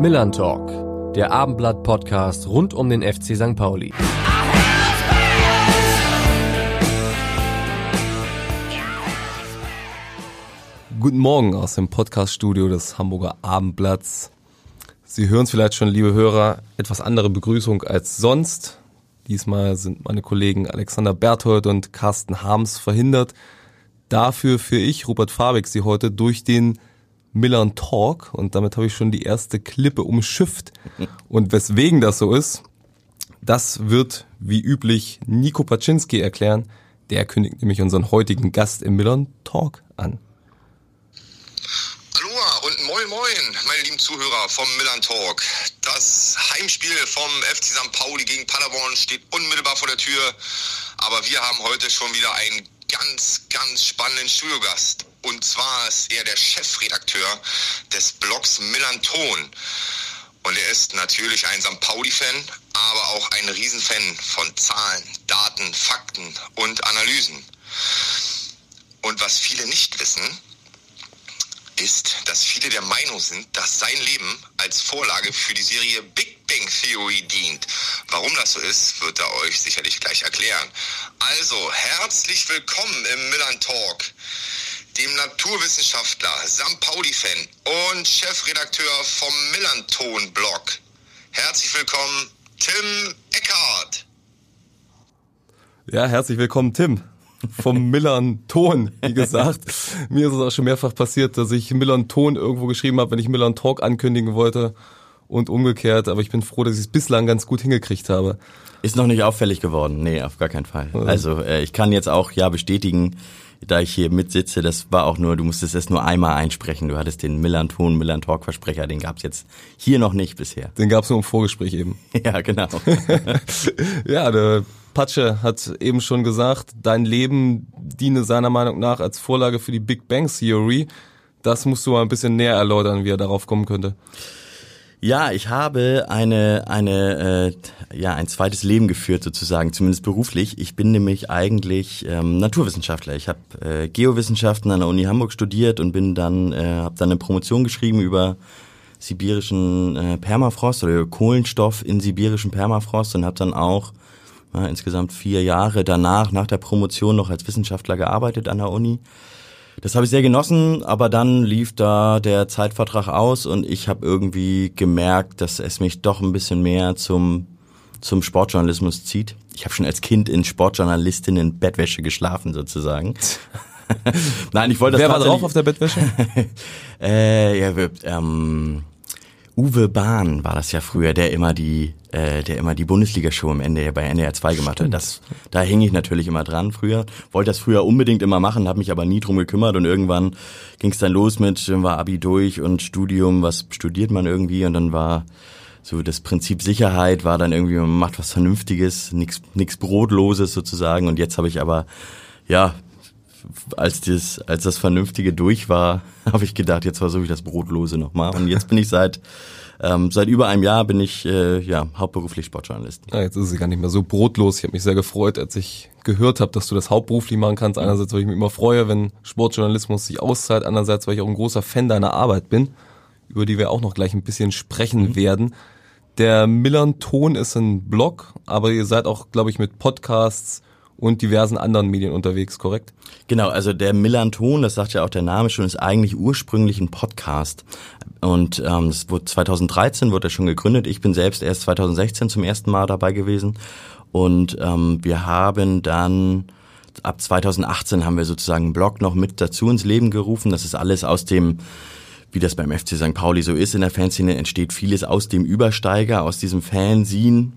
Millern Talk, der Abendblatt-Podcast rund um den FC St. Pauli. Guten Morgen aus dem Podcaststudio des Hamburger Abendblatts. Sie hören es vielleicht schon, liebe Hörer, etwas andere Begrüßung als sonst. Diesmal sind meine Kollegen Alexander Berthold und Carsten Harms verhindert. Dafür führe ich, Rupert Fabig, Sie heute durch den Millern Talk und damit habe ich schon die erste Klippe umschifft. Und weswegen das so ist, das wird wie üblich Nico Paczynski erklären. Der kündigt nämlich unseren heutigen Gast im Millern Talk an. Aloha und moin moin, meine lieben Zuhörer vom Millern Talk. Das Heimspiel vom FC St. Pauli gegen Paderborn steht unmittelbar vor der Tür, aber wir haben heute schon wieder einen ganz, ganz spannenden Studiogast. Und zwar ist er der Chefredakteur des Blogs Millanton. Und er ist natürlich ein St. Pauli-Fan, aber auch ein Riesenfan von Zahlen, Daten, Fakten und Analysen. Und was viele nicht wissen, ist, dass viele der Meinung sind, dass sein Leben als Vorlage für die Serie Big Bang Theory dient. Warum das so ist, wird er euch sicherlich gleich erklären. Also, herzlich willkommen im Millern Talk, dem Naturwissenschaftler, St. Pauli-Fan und Chefredakteur vom Millanton-Blog. Herzlich willkommen, Tim Eckhardt. Ja, herzlich willkommen, Tim vom Millern Ton, wie gesagt. Mir ist es auch schon mehrfach passiert, dass ich Millern Ton irgendwo geschrieben habe, wenn ich Millern Talk ankündigen wollte und umgekehrt. Aber ich bin froh, dass ich es bislang ganz gut hingekriegt habe. Ist noch nicht auffällig geworden. Nee, auf gar keinen Fall. Also äh, ich kann jetzt auch ja bestätigen, da ich hier mitsitze, das war auch nur, du musstest es nur einmal einsprechen. Du hattest den Millanton, Millan Talk Versprecher, den gab's jetzt hier noch nicht bisher. Den gab's nur im Vorgespräch eben. Ja, genau. ja, der Patsche hat eben schon gesagt, dein Leben diene seiner Meinung nach als Vorlage für die Big Bang Theory. Das musst du mal ein bisschen näher erläutern, wie er darauf kommen könnte. Ja, ich habe eine eine äh, ja ein zweites Leben geführt sozusagen, zumindest beruflich. Ich bin nämlich eigentlich ähm, Naturwissenschaftler. Ich habe äh, Geowissenschaften an der Uni Hamburg studiert und bin dann äh, habe dann eine Promotion geschrieben über sibirischen äh, Permafrost oder Kohlenstoff in sibirischen Permafrost und habe dann auch ja, insgesamt vier Jahre danach nach der Promotion noch als Wissenschaftler gearbeitet an der Uni. Das habe ich sehr genossen, aber dann lief da der Zeitvertrag aus und ich habe irgendwie gemerkt, dass es mich doch ein bisschen mehr zum zum Sportjournalismus zieht. Ich habe schon als Kind in Sportjournalistinnen Bettwäsche geschlafen sozusagen. Nein, ich wollte das Wer war drauf auf der Bettwäsche? äh, ja, ähm, Uwe Bahn war das ja früher, der immer die, äh, der immer die Bundesliga-Show am Ende bei NDR 2 gemacht hat. Das, da hing ich natürlich immer dran früher. Wollte das früher unbedingt immer machen, habe mich aber nie drum gekümmert und irgendwann ging es dann los mit, war Abi durch und Studium, was studiert man irgendwie und dann war so das Prinzip Sicherheit war dann irgendwie, man macht was Vernünftiges, nichts nix Brotloses sozusagen und jetzt habe ich aber, ja, als das, als das Vernünftige durch war, habe ich gedacht, jetzt versuche ich das Brotlose nochmal. Und jetzt bin ich seit ähm, seit über einem Jahr bin ich äh, ja hauptberuflich Sportjournalist. Ja, jetzt ist es gar nicht mehr so brotlos. Ich habe mich sehr gefreut, als ich gehört habe, dass du das hauptberuflich machen kannst. Einerseits, weil ich mich immer freue, wenn Sportjournalismus sich auszahlt. Andererseits, weil ich auch ein großer Fan deiner Arbeit bin, über die wir auch noch gleich ein bisschen sprechen mhm. werden. Der Millern Ton ist ein Blog, aber ihr seid auch, glaube ich, mit Podcasts und diversen anderen Medien unterwegs, korrekt? Genau, also der Millanton, das sagt ja auch der Name schon, ist eigentlich ursprünglich ein Podcast. Und ähm, das wurde 2013 wurde er schon gegründet. Ich bin selbst erst 2016 zum ersten Mal dabei gewesen. Und ähm, wir haben dann ab 2018 haben wir sozusagen einen Blog noch mit dazu ins Leben gerufen. Das ist alles aus dem wie das beim FC St. Pauli so ist in der Fanszene, entsteht vieles aus dem Übersteiger, aus diesem Fanzine,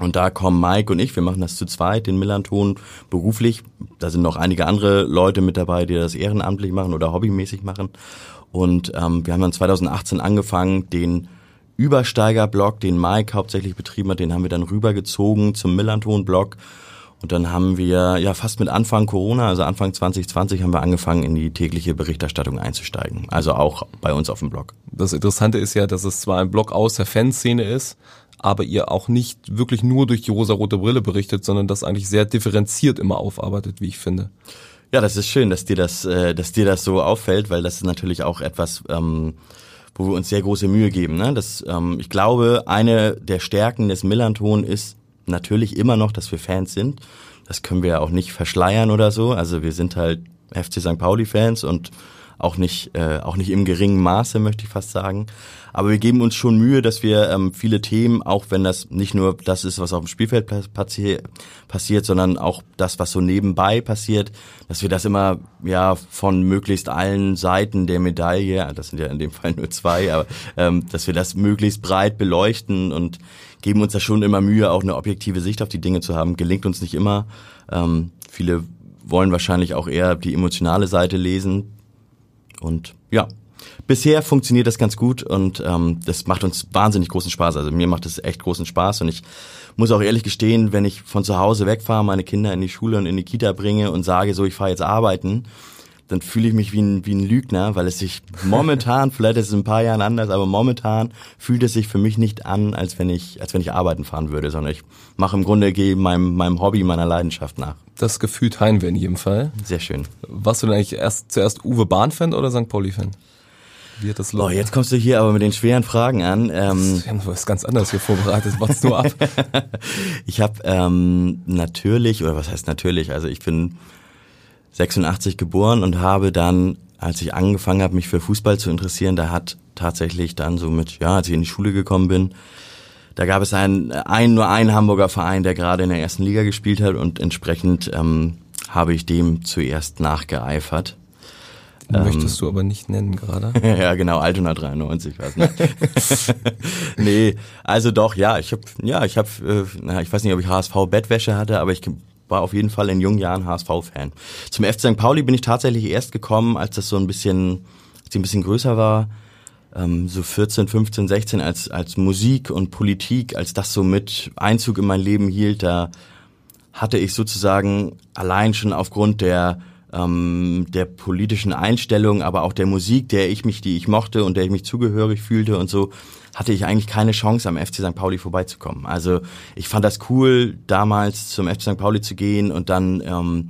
und da kommen Mike und ich, wir machen das zu zweit, den Millanton beruflich. Da sind noch einige andere Leute mit dabei, die das ehrenamtlich machen oder hobbymäßig machen. Und ähm, wir haben dann 2018 angefangen, den Übersteiger-Blog, den Mike hauptsächlich betrieben hat, den haben wir dann rübergezogen zum Millanton-Blog. Und dann haben wir ja fast mit Anfang Corona, also Anfang 2020, haben wir angefangen, in die tägliche Berichterstattung einzusteigen. Also auch bei uns auf dem Blog. Das Interessante ist ja, dass es zwar ein Blog aus der Fanszene ist, aber ihr auch nicht wirklich nur durch die rosa-rote Brille berichtet, sondern das eigentlich sehr differenziert immer aufarbeitet, wie ich finde. Ja, das ist schön, dass dir das, äh, dass dir das so auffällt, weil das ist natürlich auch etwas, ähm, wo wir uns sehr große Mühe geben. Ne? Das, ähm, ich glaube, eine der Stärken des Millanton ist natürlich immer noch, dass wir Fans sind. Das können wir ja auch nicht verschleiern oder so. Also wir sind halt FC St. Pauli-Fans und auch nicht, äh, auch nicht im geringen Maße, möchte ich fast sagen. Aber wir geben uns schon Mühe, dass wir ähm, viele Themen, auch wenn das nicht nur das ist, was auf dem Spielfeld passi passiert, sondern auch das, was so nebenbei passiert, dass wir das immer ja von möglichst allen Seiten der Medaille, das sind ja in dem Fall nur zwei, aber ähm, dass wir das möglichst breit beleuchten und geben uns da schon immer Mühe, auch eine objektive Sicht auf die Dinge zu haben. Gelingt uns nicht immer. Ähm, viele wollen wahrscheinlich auch eher die emotionale Seite lesen. Und ja, bisher funktioniert das ganz gut und ähm, das macht uns wahnsinnig großen Spaß. Also mir macht es echt großen Spaß und ich muss auch ehrlich gestehen, wenn ich von zu Hause wegfahre, meine Kinder in die Schule und in die Kita bringe und sage, so ich fahre jetzt arbeiten, dann fühle ich mich wie ein, wie ein Lügner, weil es sich momentan, vielleicht ist es in ein paar Jahren anders, aber momentan fühlt es sich für mich nicht an, als wenn ich, als wenn ich arbeiten fahren würde, sondern ich mache im Grunde gehe meinem, meinem Hobby, meiner Leidenschaft nach. Das Gefühl teilen wir in jedem Fall. Sehr schön. Warst du denn eigentlich erst zuerst Uwe Bahn-Fan oder St. Pauli-Fan? Wie hat das Boah, jetzt kommst du hier aber mit den schweren Fragen an. Ähm, wir haben was ganz anderes hier vorbereitet. What's nur ab? ich habe ähm, natürlich, oder was heißt natürlich, also ich bin 86 geboren und habe dann, als ich angefangen habe, mich für Fußball zu interessieren, da hat tatsächlich dann so mit, ja, als ich in die Schule gekommen bin, da gab es einen, einen nur einen Hamburger Verein, der gerade in der ersten Liga gespielt hat und entsprechend ähm, habe ich dem zuerst nachgeeifert. Möchtest ähm, du aber nicht nennen gerade. ja, genau, Altona 93, weiß nicht. nee, also doch, ja, ich habe ja, ich habe äh, ich weiß nicht, ob ich HSV Bettwäsche hatte, aber ich war auf jeden Fall in jungen Jahren HSV-Fan. Zum FC St. Pauli bin ich tatsächlich erst gekommen, als das so ein bisschen, als ich ein bisschen größer war, ähm, so 14, 15, 16, als, als Musik und Politik, als das so mit Einzug in mein Leben hielt, da hatte ich sozusagen allein schon aufgrund der ähm, der politischen Einstellung, aber auch der Musik, der ich mich, die ich mochte und der ich mich zugehörig fühlte und so, hatte ich eigentlich keine Chance, am FC St. Pauli vorbeizukommen. Also ich fand das cool, damals zum FC St. Pauli zu gehen und dann ähm,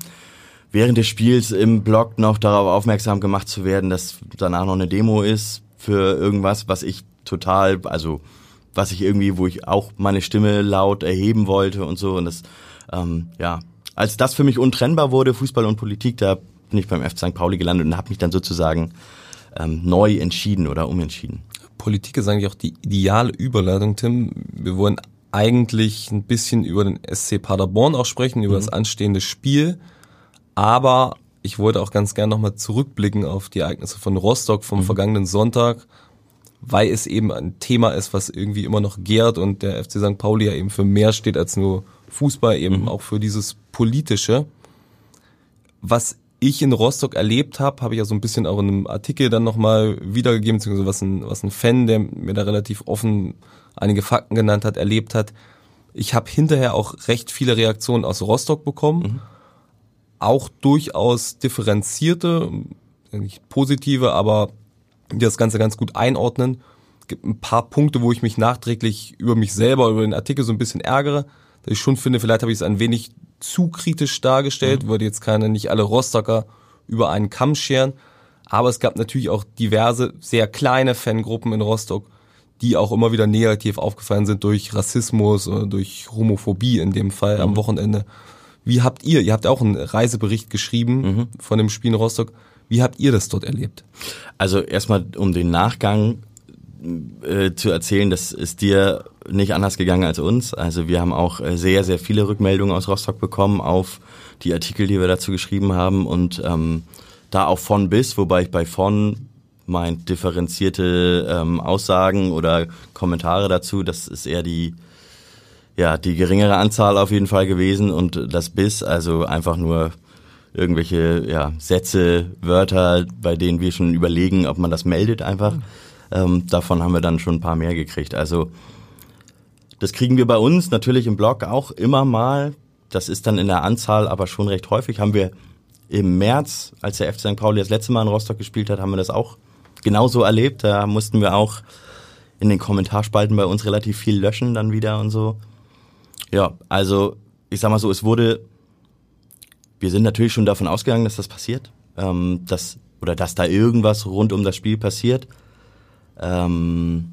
während des Spiels im Blog noch darauf aufmerksam gemacht zu werden, dass danach noch eine Demo ist für irgendwas, was ich total, also was ich irgendwie, wo ich auch meine Stimme laut erheben wollte und so. Und das, ähm, ja, als das für mich untrennbar wurde, Fußball und Politik, da bin ich beim FC St. Pauli gelandet und habe mich dann sozusagen ähm, neu entschieden oder umentschieden. Politik ist eigentlich auch die ideale Überleitung, Tim. Wir wollen eigentlich ein bisschen über den SC Paderborn auch sprechen, über mhm. das anstehende Spiel. Aber ich wollte auch ganz gern nochmal zurückblicken auf die Ereignisse von Rostock vom mhm. vergangenen Sonntag, weil es eben ein Thema ist, was irgendwie immer noch gärt und der FC St. Pauli ja eben für mehr steht als nur Fußball, eben mhm. auch für dieses Politische. Was ich in Rostock erlebt habe, habe ich ja so ein bisschen auch in einem Artikel dann nochmal wiedergegeben, beziehungsweise was ein, was ein Fan, der mir da relativ offen einige Fakten genannt hat, erlebt hat. Ich habe hinterher auch recht viele Reaktionen aus Rostock bekommen, mhm. auch durchaus differenzierte, nicht positive, aber die das Ganze ganz gut einordnen. Es gibt ein paar Punkte, wo ich mich nachträglich über mich selber, über den Artikel so ein bisschen ärgere, dass ich schon finde, vielleicht habe ich es ein wenig zu kritisch dargestellt, mhm. würde jetzt keine, nicht alle Rostocker über einen Kamm scheren. Aber es gab natürlich auch diverse, sehr kleine Fangruppen in Rostock, die auch immer wieder negativ aufgefallen sind durch Rassismus oder durch Homophobie in dem Fall mhm. am Wochenende. Wie habt ihr, ihr habt auch einen Reisebericht geschrieben mhm. von dem Spiel in Rostock. Wie habt ihr das dort erlebt? Also erstmal um den Nachgang äh, zu erzählen, das ist dir nicht anders gegangen als uns. Also wir haben auch äh, sehr, sehr viele Rückmeldungen aus Rostock bekommen auf die Artikel, die wir dazu geschrieben haben und ähm, da auch von bis, wobei ich bei von meint differenzierte ähm, Aussagen oder Kommentare dazu, das ist eher die ja die geringere Anzahl auf jeden Fall gewesen und das bis also einfach nur irgendwelche ja, Sätze, Wörter, bei denen wir schon überlegen, ob man das meldet einfach. Ähm, davon haben wir dann schon ein paar mehr gekriegt. Also das kriegen wir bei uns natürlich im Blog auch immer mal. Das ist dann in der Anzahl aber schon recht häufig. Haben wir im März, als der FC St. Pauli das letzte Mal in Rostock gespielt hat, haben wir das auch genauso erlebt. Da mussten wir auch in den Kommentarspalten bei uns relativ viel löschen dann wieder und so. Ja, also ich sag mal so, es wurde, wir sind natürlich schon davon ausgegangen, dass das passiert, ähm, dass oder dass da irgendwas rund um das Spiel passiert. Ähm,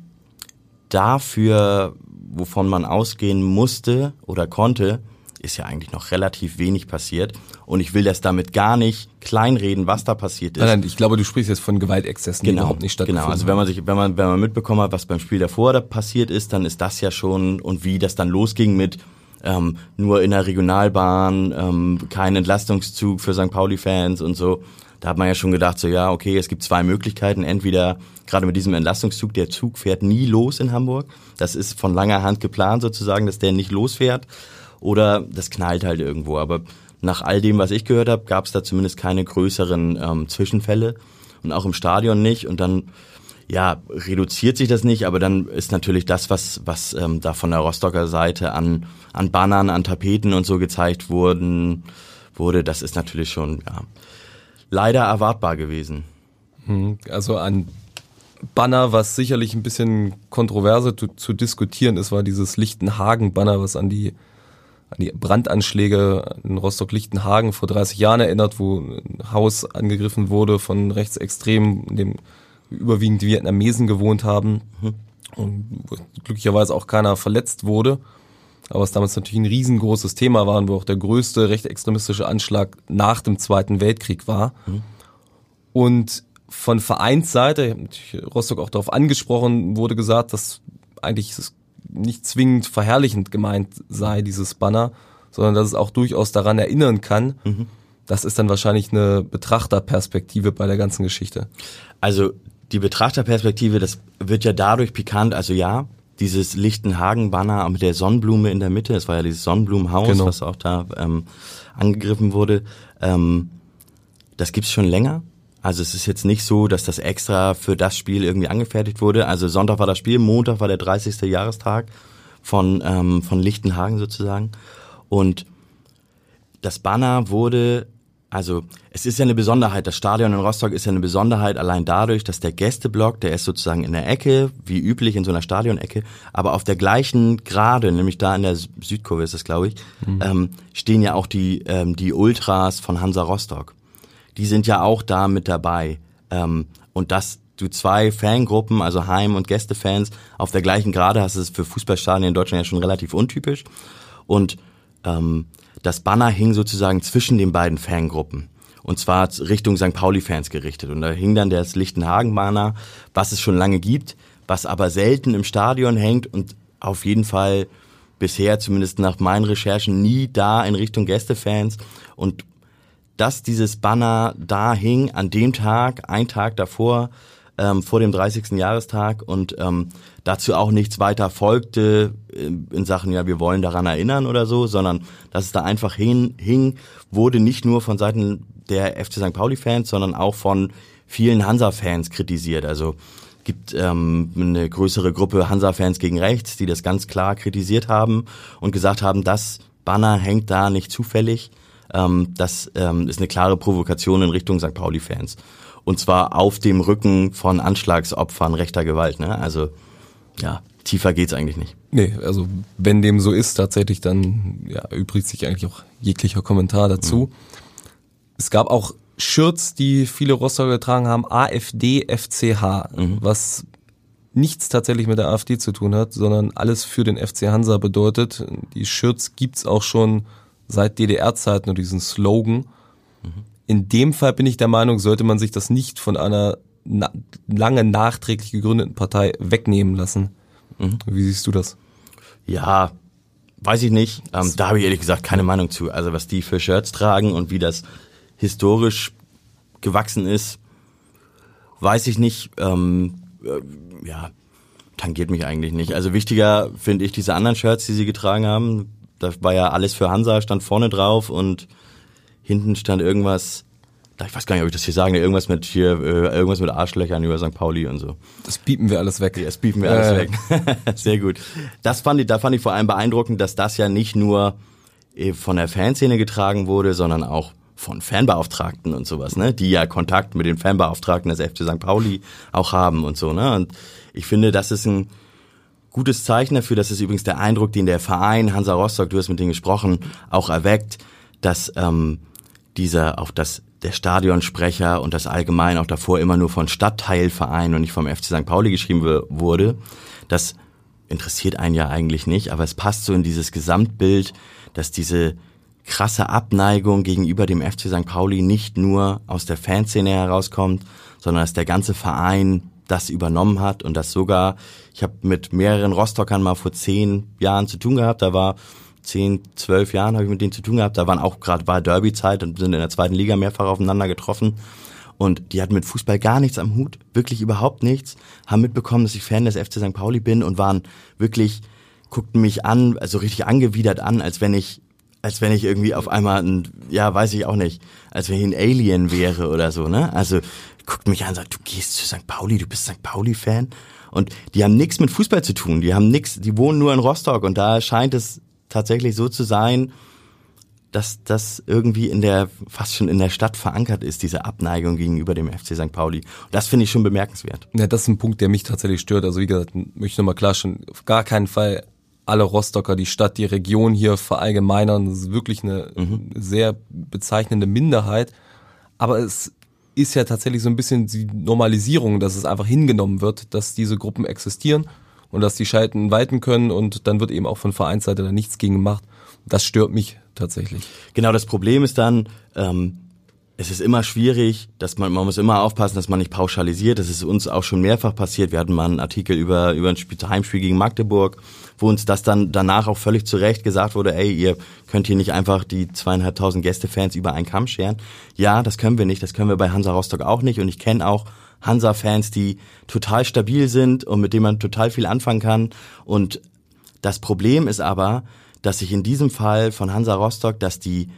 dafür, wovon man ausgehen musste oder konnte, ist ja eigentlich noch relativ wenig passiert. Und ich will das damit gar nicht kleinreden, was da passiert ist. Nein, nein, ich glaube, du sprichst jetzt von Gewaltexzessen, genau, die überhaupt nicht stattgefunden Genau, also wenn man sich, wenn man, wenn man mitbekommen hat, was beim Spiel davor da passiert ist, dann ist das ja schon und wie das dann losging mit ähm, nur in der Regionalbahn, ähm, kein Entlastungszug für St. Pauli-Fans und so. Da hat man ja schon gedacht, so ja, okay, es gibt zwei Möglichkeiten. Entweder gerade mit diesem Entlastungszug, der Zug fährt nie los in Hamburg. Das ist von langer Hand geplant sozusagen, dass der nicht losfährt oder das knallt halt irgendwo. Aber nach all dem, was ich gehört habe, gab es da zumindest keine größeren ähm, Zwischenfälle und auch im Stadion nicht. Und dann ja reduziert sich das nicht, aber dann ist natürlich das, was was ähm, da von der Rostocker Seite an an Bannern, an Tapeten und so gezeigt wurden wurde, das ist natürlich schon ja leider erwartbar gewesen. Hm, also an Banner, was sicherlich ein bisschen kontroverse zu, zu diskutieren ist, war dieses Lichtenhagen-Banner, was an die an die Brandanschläge in Rostock-Lichtenhagen vor 30 Jahren erinnert, wo ein Haus angegriffen wurde von Rechtsextremen, in dem überwiegend Vietnamesen gewohnt haben mhm. und glücklicherweise auch keiner verletzt wurde. Aber es damals natürlich ein riesengroßes Thema war wo auch der größte rechtsextremistische Anschlag nach dem Zweiten Weltkrieg war. Mhm. Und von Vereinsseite, Rostock auch darauf angesprochen, wurde gesagt, dass eigentlich nicht zwingend verherrlichend gemeint sei, dieses Banner, sondern dass es auch durchaus daran erinnern kann. Mhm. Das ist dann wahrscheinlich eine Betrachterperspektive bei der ganzen Geschichte. Also die Betrachterperspektive, das wird ja dadurch pikant, also ja, dieses Lichtenhagen-Banner mit der Sonnenblume in der Mitte, das war ja dieses Sonnenblumenhaus, genau. was auch da ähm, angegriffen wurde, ähm, das gibt's schon länger. Also es ist jetzt nicht so, dass das extra für das Spiel irgendwie angefertigt wurde. Also Sonntag war das Spiel, Montag war der 30. Jahrestag von, ähm, von Lichtenhagen sozusagen. Und das Banner wurde, also es ist ja eine Besonderheit, das Stadion in Rostock ist ja eine Besonderheit allein dadurch, dass der Gästeblock, der ist sozusagen in der Ecke, wie üblich in so einer Stadionecke, aber auf der gleichen Gerade, nämlich da in der Südkurve ist das, glaube ich, mhm. ähm, stehen ja auch die, ähm, die Ultras von Hansa Rostock die sind ja auch da mit dabei. Ähm, und dass du zwei Fangruppen, also Heim- und Gästefans, auf der gleichen Grade hast, ist für Fußballstadien in Deutschland ja schon relativ untypisch. Und ähm, das Banner hing sozusagen zwischen den beiden Fangruppen. Und zwar Richtung St. Pauli-Fans gerichtet. Und da hing dann das Lichtenhagen-Banner, was es schon lange gibt, was aber selten im Stadion hängt und auf jeden Fall bisher, zumindest nach meinen Recherchen, nie da in Richtung Gästefans. Und dass dieses Banner da hing an dem Tag, ein Tag davor, ähm, vor dem 30. Jahrestag und ähm, dazu auch nichts weiter folgte in, in Sachen, ja, wir wollen daran erinnern oder so, sondern dass es da einfach hin, hing, wurde nicht nur von Seiten der FC St. Pauli-Fans, sondern auch von vielen Hansa-Fans kritisiert. Also gibt ähm, eine größere Gruppe Hansa-Fans gegen rechts, die das ganz klar kritisiert haben und gesagt haben, das Banner hängt da nicht zufällig, ähm, das ähm, ist eine klare Provokation in Richtung St. Pauli-Fans. Und zwar auf dem Rücken von Anschlagsopfern rechter Gewalt. Ne? Also ja, tiefer geht's eigentlich nicht. Nee, also wenn dem so ist tatsächlich, dann ja, übrigt sich eigentlich auch jeglicher Kommentar dazu. Mhm. Es gab auch Shirts, die viele Rostocker getragen haben, AfD FCH, mhm. was nichts tatsächlich mit der AfD zu tun hat, sondern alles für den FC Hansa bedeutet. Die Shirts gibt's auch schon seit DDR-Zeiten und diesen Slogan. In dem Fall bin ich der Meinung, sollte man sich das nicht von einer na lange nachträglich gegründeten Partei wegnehmen lassen. Mhm. Wie siehst du das? Ja, weiß ich nicht. Ähm, da habe ich ehrlich gesagt keine Meinung zu. Also was die für Shirts tragen und wie das historisch gewachsen ist, weiß ich nicht. Ähm, äh, ja, tangiert mich eigentlich nicht. Also wichtiger finde ich diese anderen Shirts, die sie getragen haben. Da war ja alles für Hansa, stand vorne drauf und hinten stand irgendwas, ich weiß gar nicht, ob ich das hier sagen, irgendwas mit hier, äh, irgendwas mit Arschlöchern über St. Pauli und so. Das bieten wir alles weg. Ja, das bieten wir alles äh. weg. Sehr gut. Das fand ich, da fand ich vor allem beeindruckend, dass das ja nicht nur äh, von der Fanszene getragen wurde, sondern auch von Fanbeauftragten und sowas, ne, die ja Kontakt mit den Fanbeauftragten des FC St. Pauli auch haben und so, ne. Und ich finde, das ist ein gutes Zeichen dafür, das ist übrigens der Eindruck, den der Verein Hansa Rostock, du hast mit denen gesprochen, auch erweckt, dass ähm, dieser, auch das, der Stadionsprecher und das allgemein auch davor immer nur von Stadtteilverein und nicht vom FC St. Pauli geschrieben wurde, das interessiert einen ja eigentlich nicht, aber es passt so in dieses Gesamtbild, dass diese krasse Abneigung gegenüber dem FC St. Pauli nicht nur aus der Fanszene herauskommt, sondern dass der ganze Verein das übernommen hat und das sogar, ich habe mit mehreren Rostockern mal vor zehn Jahren zu tun gehabt, da war zehn, zwölf Jahren habe ich mit denen zu tun gehabt, da waren auch gerade war Derby-Zeit und sind in der zweiten Liga mehrfach aufeinander getroffen und die hatten mit Fußball gar nichts am Hut, wirklich überhaupt nichts, haben mitbekommen, dass ich Fan des FC St. Pauli bin und waren wirklich, guckten mich an, also richtig angewidert an, als wenn ich als wenn ich irgendwie auf einmal ein, ja, weiß ich auch nicht, als wenn ich ein Alien wäre oder so, ne? Also guckt mich an und sagt, du gehst zu St. Pauli, du bist St. Pauli-Fan. Und die haben nichts mit Fußball zu tun, die haben nichts, die wohnen nur in Rostock und da scheint es tatsächlich so zu sein, dass das irgendwie in der, fast schon in der Stadt verankert ist, diese Abneigung gegenüber dem FC St. Pauli. Und das finde ich schon bemerkenswert. Ja, das ist ein Punkt, der mich tatsächlich stört. Also wie gesagt, möchte ich nochmal klar schon, auf gar keinen Fall alle Rostocker, die Stadt, die Region hier verallgemeinern. Das ist wirklich eine mhm. sehr bezeichnende Minderheit. Aber es ist ja tatsächlich so ein bisschen die Normalisierung, dass es einfach hingenommen wird, dass diese Gruppen existieren und dass die Schalten walten können und dann wird eben auch von Vereinsseite da nichts gegen gemacht. Das stört mich tatsächlich. Genau, das Problem ist dann, ähm, es ist immer schwierig, dass man, man muss immer aufpassen, dass man nicht pauschalisiert. Das ist uns auch schon mehrfach passiert. Wir hatten mal einen Artikel über, über ein Spiel, Heimspiel gegen Magdeburg, wo uns das dann danach auch völlig zu Recht gesagt wurde, ey, ihr könnt hier nicht einfach die zweieinhalbtausend Gästefans über einen Kamm scheren. Ja, das können wir nicht. Das können wir bei Hansa Rostock auch nicht. Und ich kenne auch Hansa-Fans, die total stabil sind und mit denen man total viel anfangen kann. Und das Problem ist aber, dass sich in diesem Fall von Hansa Rostock, dass die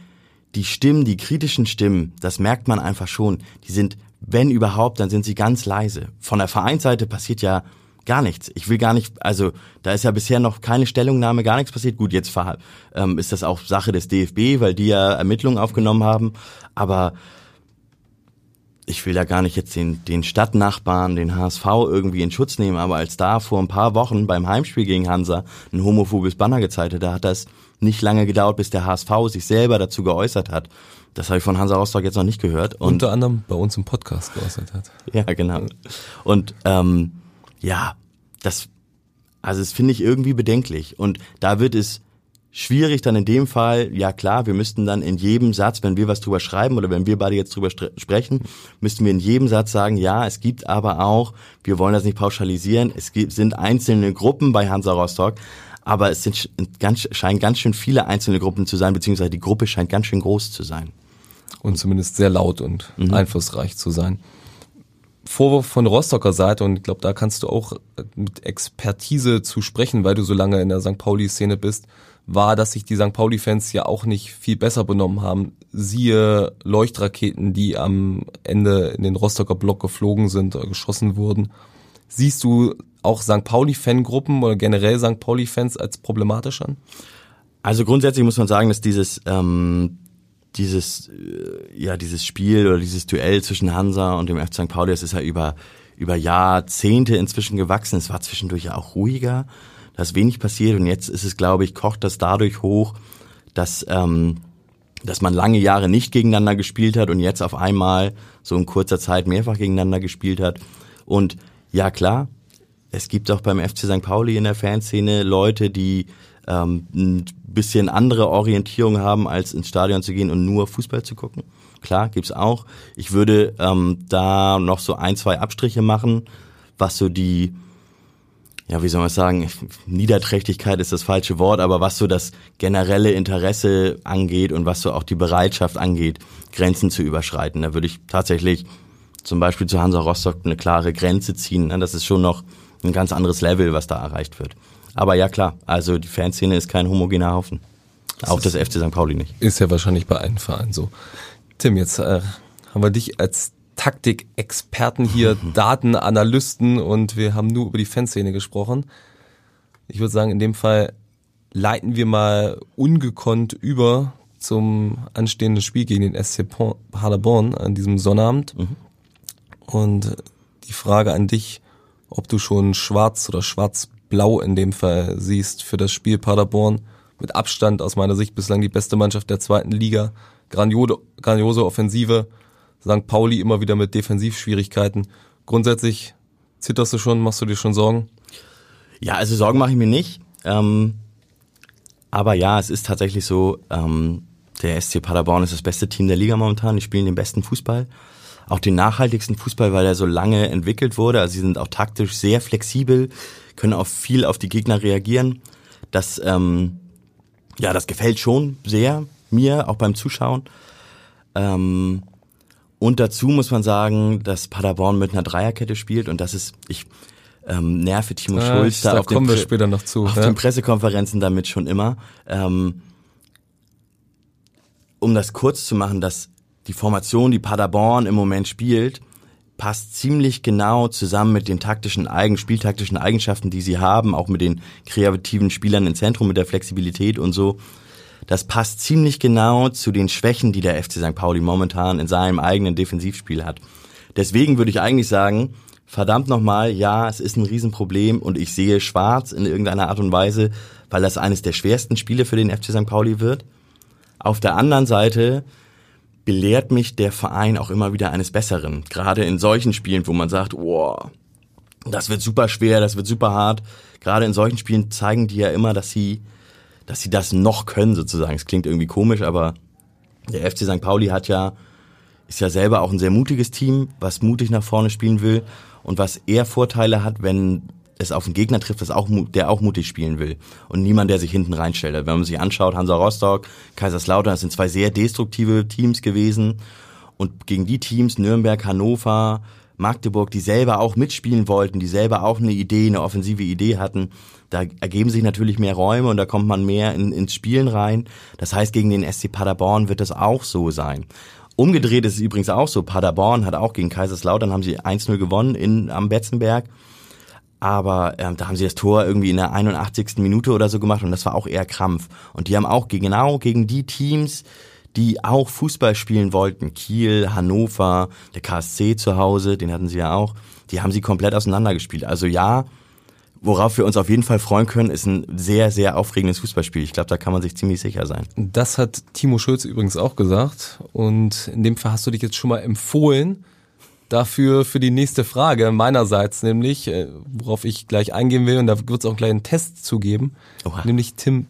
die Stimmen, die kritischen Stimmen, das merkt man einfach schon, die sind, wenn überhaupt, dann sind sie ganz leise. Von der Vereinsseite passiert ja gar nichts. Ich will gar nicht, also da ist ja bisher noch keine Stellungnahme, gar nichts passiert. Gut, jetzt ähm, ist das auch Sache des DFB, weil die ja Ermittlungen aufgenommen haben. Aber ich will da gar nicht jetzt den, den Stadtnachbarn, den HSV irgendwie in Schutz nehmen, aber als da vor ein paar Wochen beim Heimspiel gegen Hansa ein homophobes Banner gezeigt hat, da hat das nicht lange gedauert, bis der HSV sich selber dazu geäußert hat. Das habe ich von Hansa Rostock jetzt noch nicht gehört. Und Unter anderem bei uns im Podcast geäußert hat. Ja, genau. Und ähm, ja, das, also das finde ich irgendwie bedenklich. Und da wird es schwierig dann in dem Fall, ja klar, wir müssten dann in jedem Satz, wenn wir was drüber schreiben oder wenn wir beide jetzt drüber sprechen, müssten wir in jedem Satz sagen, ja, es gibt aber auch, wir wollen das nicht pauschalisieren, es gibt, sind einzelne Gruppen bei Hansa Rostock, aber es sind ganz, scheinen ganz schön viele einzelne Gruppen zu sein, beziehungsweise die Gruppe scheint ganz schön groß zu sein. Und zumindest sehr laut und mhm. einflussreich zu sein. Vorwurf von Rostocker Seite, und ich glaube, da kannst du auch mit Expertise zu sprechen, weil du so lange in der St. Pauli-Szene bist, war, dass sich die St. Pauli-Fans ja auch nicht viel besser benommen haben. Siehe Leuchtraketen, die am Ende in den Rostocker Block geflogen sind, oder geschossen wurden. Siehst du auch St. Pauli-Fangruppen oder generell St. Pauli-Fans als problematisch an? Also grundsätzlich muss man sagen, dass dieses ähm, dieses äh, ja dieses Spiel oder dieses Duell zwischen Hansa und dem FC St. Pauli, das ist ja über über Jahrzehnte inzwischen gewachsen. Es war zwischendurch ja auch ruhiger, da wenig passiert und jetzt ist es, glaube ich, kocht das dadurch hoch, dass ähm, dass man lange Jahre nicht gegeneinander gespielt hat und jetzt auf einmal so in kurzer Zeit mehrfach gegeneinander gespielt hat. Und ja klar, es gibt auch beim FC St. Pauli in der Fanszene Leute, die ähm, ein bisschen andere Orientierung haben, als ins Stadion zu gehen und nur Fußball zu gucken. Klar, gibt's auch. Ich würde ähm, da noch so ein, zwei Abstriche machen, was so die, ja, wie soll man sagen, Niederträchtigkeit ist das falsche Wort, aber was so das generelle Interesse angeht und was so auch die Bereitschaft angeht, Grenzen zu überschreiten. Da würde ich tatsächlich zum Beispiel zu Hansa Rostock eine klare Grenze ziehen. Das ist schon noch ein ganz anderes Level, was da erreicht wird. Aber ja klar, also die Fanszene ist kein homogener Haufen. Das Auch das FC St. Pauli nicht. Ist ja wahrscheinlich bei allen Vereinen so. Tim, jetzt äh, haben wir dich als Taktikexperten hier, Datenanalysten und wir haben nur über die Fanszene gesprochen. Ich würde sagen, in dem Fall leiten wir mal ungekonnt über zum anstehenden Spiel gegen den SC Paderborn an diesem Sonnabend. Mhm. Und die Frage an dich, ob du schon schwarz oder schwarz-blau in dem Fall siehst für das Spiel Paderborn. Mit Abstand aus meiner Sicht bislang die beste Mannschaft der zweiten Liga. grandiose, grandiose Offensive. St. Pauli immer wieder mit Defensivschwierigkeiten. Grundsätzlich zitterst du schon, machst du dir schon Sorgen? Ja, also Sorgen mache ich mir nicht. Ähm, aber ja, es ist tatsächlich so, ähm, der SC Paderborn ist das beste Team der Liga momentan. Die spielen den besten Fußball. Auch den nachhaltigsten Fußball, weil er so lange entwickelt wurde. Also sie sind auch taktisch sehr flexibel, können auf viel auf die Gegner reagieren. Das, ähm, ja, das gefällt schon sehr mir, auch beim Zuschauen. Ähm, und dazu muss man sagen, dass Paderborn mit einer Dreierkette spielt und das ist, ich ähm, nerve Timo Ah, Schulz da auf, den, kommen wir Pre- später noch zu, auf ja. den Pressekonferenzen damit schon immer. Ähm, um das kurz zu machen, dass die Formation, die Paderborn im Moment spielt, passt ziemlich genau zusammen mit den taktischen Eigen, spieltaktischen Eigenschaften, die sie haben, auch mit den kreativen Spielern im Zentrum, mit der Flexibilität und so. Das passt ziemlich genau zu den Schwächen, die der FC St. Pauli momentan in seinem eigenen Defensivspiel hat. Deswegen würde ich eigentlich sagen, verdammt nochmal, ja, es ist ein Riesenproblem und ich sehe schwarz in irgendeiner Art und Weise, weil das eines der schwersten Spiele für den FC St. Pauli wird. Auf der anderen Seite belehrt mich der Verein auch immer wieder eines Besseren. Gerade in solchen Spielen, wo man sagt, wow, das wird super schwer, das wird super hart. Gerade in solchen Spielen zeigen die ja immer, dass sie, dass sie das noch können sozusagen. Es klingt irgendwie komisch, aber der FC St. Pauli hat ja, ist ja selber auch ein sehr mutiges Team, was mutig nach vorne spielen will und was eher Vorteile hat, wenn es auf einen Gegner trifft, das auch, der auch mutig spielen will und niemand, der sich hinten reinstellt. Wenn man sich anschaut, Hansa Rostock, Kaiserslautern, das sind zwei sehr destruktive Teams gewesen und gegen die Teams Nürnberg, Hannover, Magdeburg, die selber auch mitspielen wollten, die selber auch eine Idee, eine offensive Idee hatten, da ergeben sich natürlich mehr Räume und da kommt man mehr in, ins Spielen rein. Das heißt, gegen den SC Paderborn wird das auch so sein. Umgedreht ist es übrigens auch so. Paderborn hat auch gegen Kaiserslautern haben sie 1-0 gewonnen in, am Betzenberg. Aber ähm, da haben sie das Tor irgendwie in der 81. Minute oder so gemacht und das war auch eher Krampf. Und die haben auch ge- genau gegen die Teams, die auch Fußball spielen wollten, Kiel, Hannover, der KSC zu Hause, den hatten sie ja auch, die haben sie komplett auseinandergespielt. Also ja, worauf wir uns auf jeden Fall freuen können, ist ein sehr, sehr aufregendes Fußballspiel. Ich glaube, da kann man sich ziemlich sicher sein. Das hat Timo Schulz übrigens auch gesagt. Und in dem Fall hast du dich jetzt schon mal empfohlen dafür für die nächste Frage meinerseits, nämlich, äh, worauf ich gleich eingehen will, und da wird es auch gleich einen Test zugeben. Oha. Nämlich, Tim,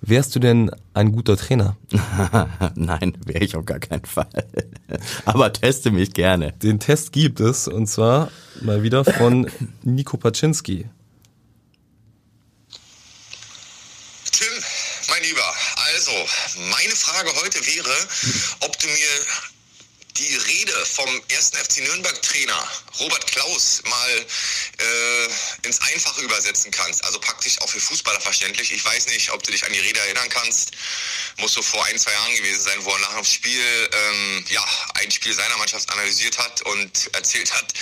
wärst du denn ein guter Trainer? Nein, wäre ich auf gar keinen Fall. Aber teste mich gerne. Den Test gibt es, und zwar mal wieder von Nico Paczynski. Tim, mein Lieber, also meine Frage heute wäre, ob du mir die Rede vom ersten FC Nürnberg Trainer Robert Klaus mal äh, ins Einfache übersetzen kannst. Also praktisch auch für Fußballer verständlich. Ich weiß nicht, ob du dich an die Rede erinnern kannst. Muss so vor ein, zwei Jahren gewesen sein, wo er nach dem Spiel ähm, ja ein Spiel seiner Mannschaft analysiert hat und erzählt hat,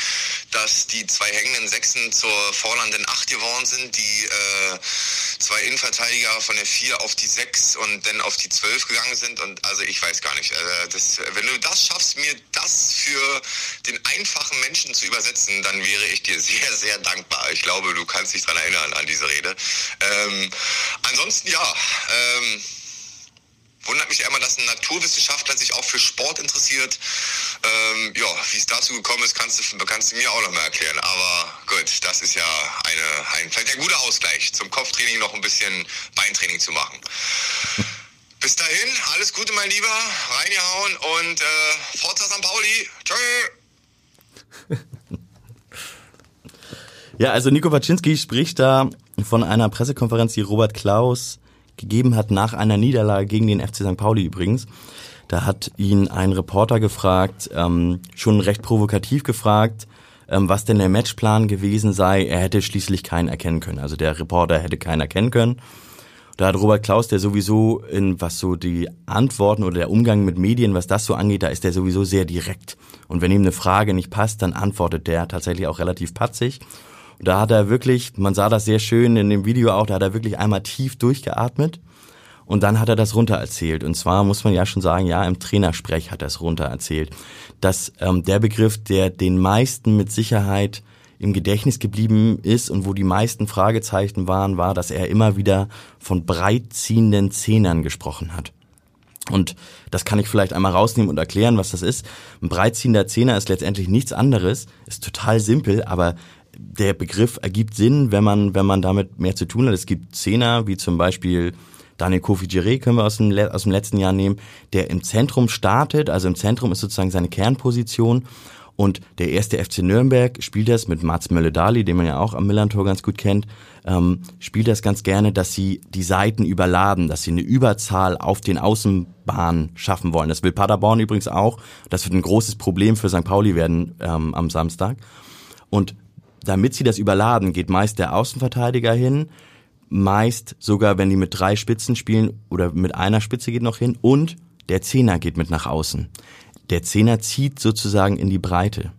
dass die zwei hängenden Sechsen zur vorlanden Acht geworden sind, die äh, zwei Innenverteidiger von der vier auf die sechs und dann auf die zwölf gegangen sind. Und also ich weiß gar nicht. Äh, das, wenn du das schaffst, mir das für den einfachen Menschen zu übersetzen, dann wäre ich dir sehr, sehr dankbar. Ich glaube, du kannst dich daran erinnern an diese Rede. Ähm, ansonsten ja. Ähm, Wundert mich immer, dass ein Naturwissenschaftler sich auch für Sport interessiert. Ähm, ja, wie es dazu gekommen ist, kannst du, kannst du mir auch noch mal erklären. Aber gut, das ist ja eine, ein, vielleicht ein guter Ausgleich, zum Kopftraining noch ein bisschen Beintraining zu machen. Bis dahin, alles Gute, mein Lieber. Reingehauen und äh, Forza St. Pauli. Tschö. Ja, also Nico Waczynski spricht da von einer Pressekonferenz, die Robert Klaus gegeben hat nach einer Niederlage gegen den FC St. Pauli übrigens. Da hat ihn ein Reporter gefragt, ähm, schon recht provokativ gefragt, ähm, was denn der Matchplan gewesen sei. Er hätte schließlich keinen erkennen können. Also der Reporter hätte keinen erkennen können. Da hat Robert Klaus, der sowieso in was so die Antworten oder der Umgang mit Medien, was das so angeht, da ist der sowieso sehr direkt. Und wenn ihm eine Frage nicht passt, dann antwortet der tatsächlich auch relativ patzig. Und da hat er wirklich, man sah das sehr schön in dem Video auch, da hat er wirklich einmal tief durchgeatmet und dann hat er das runtererzählt. Und zwar muss man ja schon sagen, ja, im Trainersprech hat er es runtererzählt. Dass ähm, der Begriff, der den meisten mit Sicherheit im Gedächtnis geblieben ist und wo die meisten Fragezeichen waren, war, dass er immer wieder von breit ziehenden Zehnern gesprochen hat. Und das kann ich vielleicht einmal rausnehmen und erklären, was das ist. Ein breitziehender Zehner ist letztendlich nichts anderes, ist total simpel, aber der Begriff ergibt Sinn, wenn man, wenn man damit mehr zu tun hat. Es gibt Zehner, wie zum Beispiel Daniel Kofi Giré können wir aus dem, aus dem letzten Jahr nehmen, der im Zentrum startet, also im Zentrum ist sozusagen seine Kernposition und der erste FC Nürnberg spielt das mit Mats Mölle-Dali, den man ja auch am Millantor ganz gut kennt, ähm, spielt das ganz gerne, dass sie die Seiten überladen, dass sie eine Überzahl auf den Außenbahnen schaffen wollen. Das will Paderborn übrigens auch. Das wird ein großes Problem für St. Pauli werden ähm, am Samstag. Und damit sie das überladen, geht meist der Außenverteidiger hin, meist sogar, wenn die mit drei Spitzen spielen oder mit einer Spitze geht noch hin und der Zehner geht mit nach außen. Der Zehner zieht sozusagen in die Breite.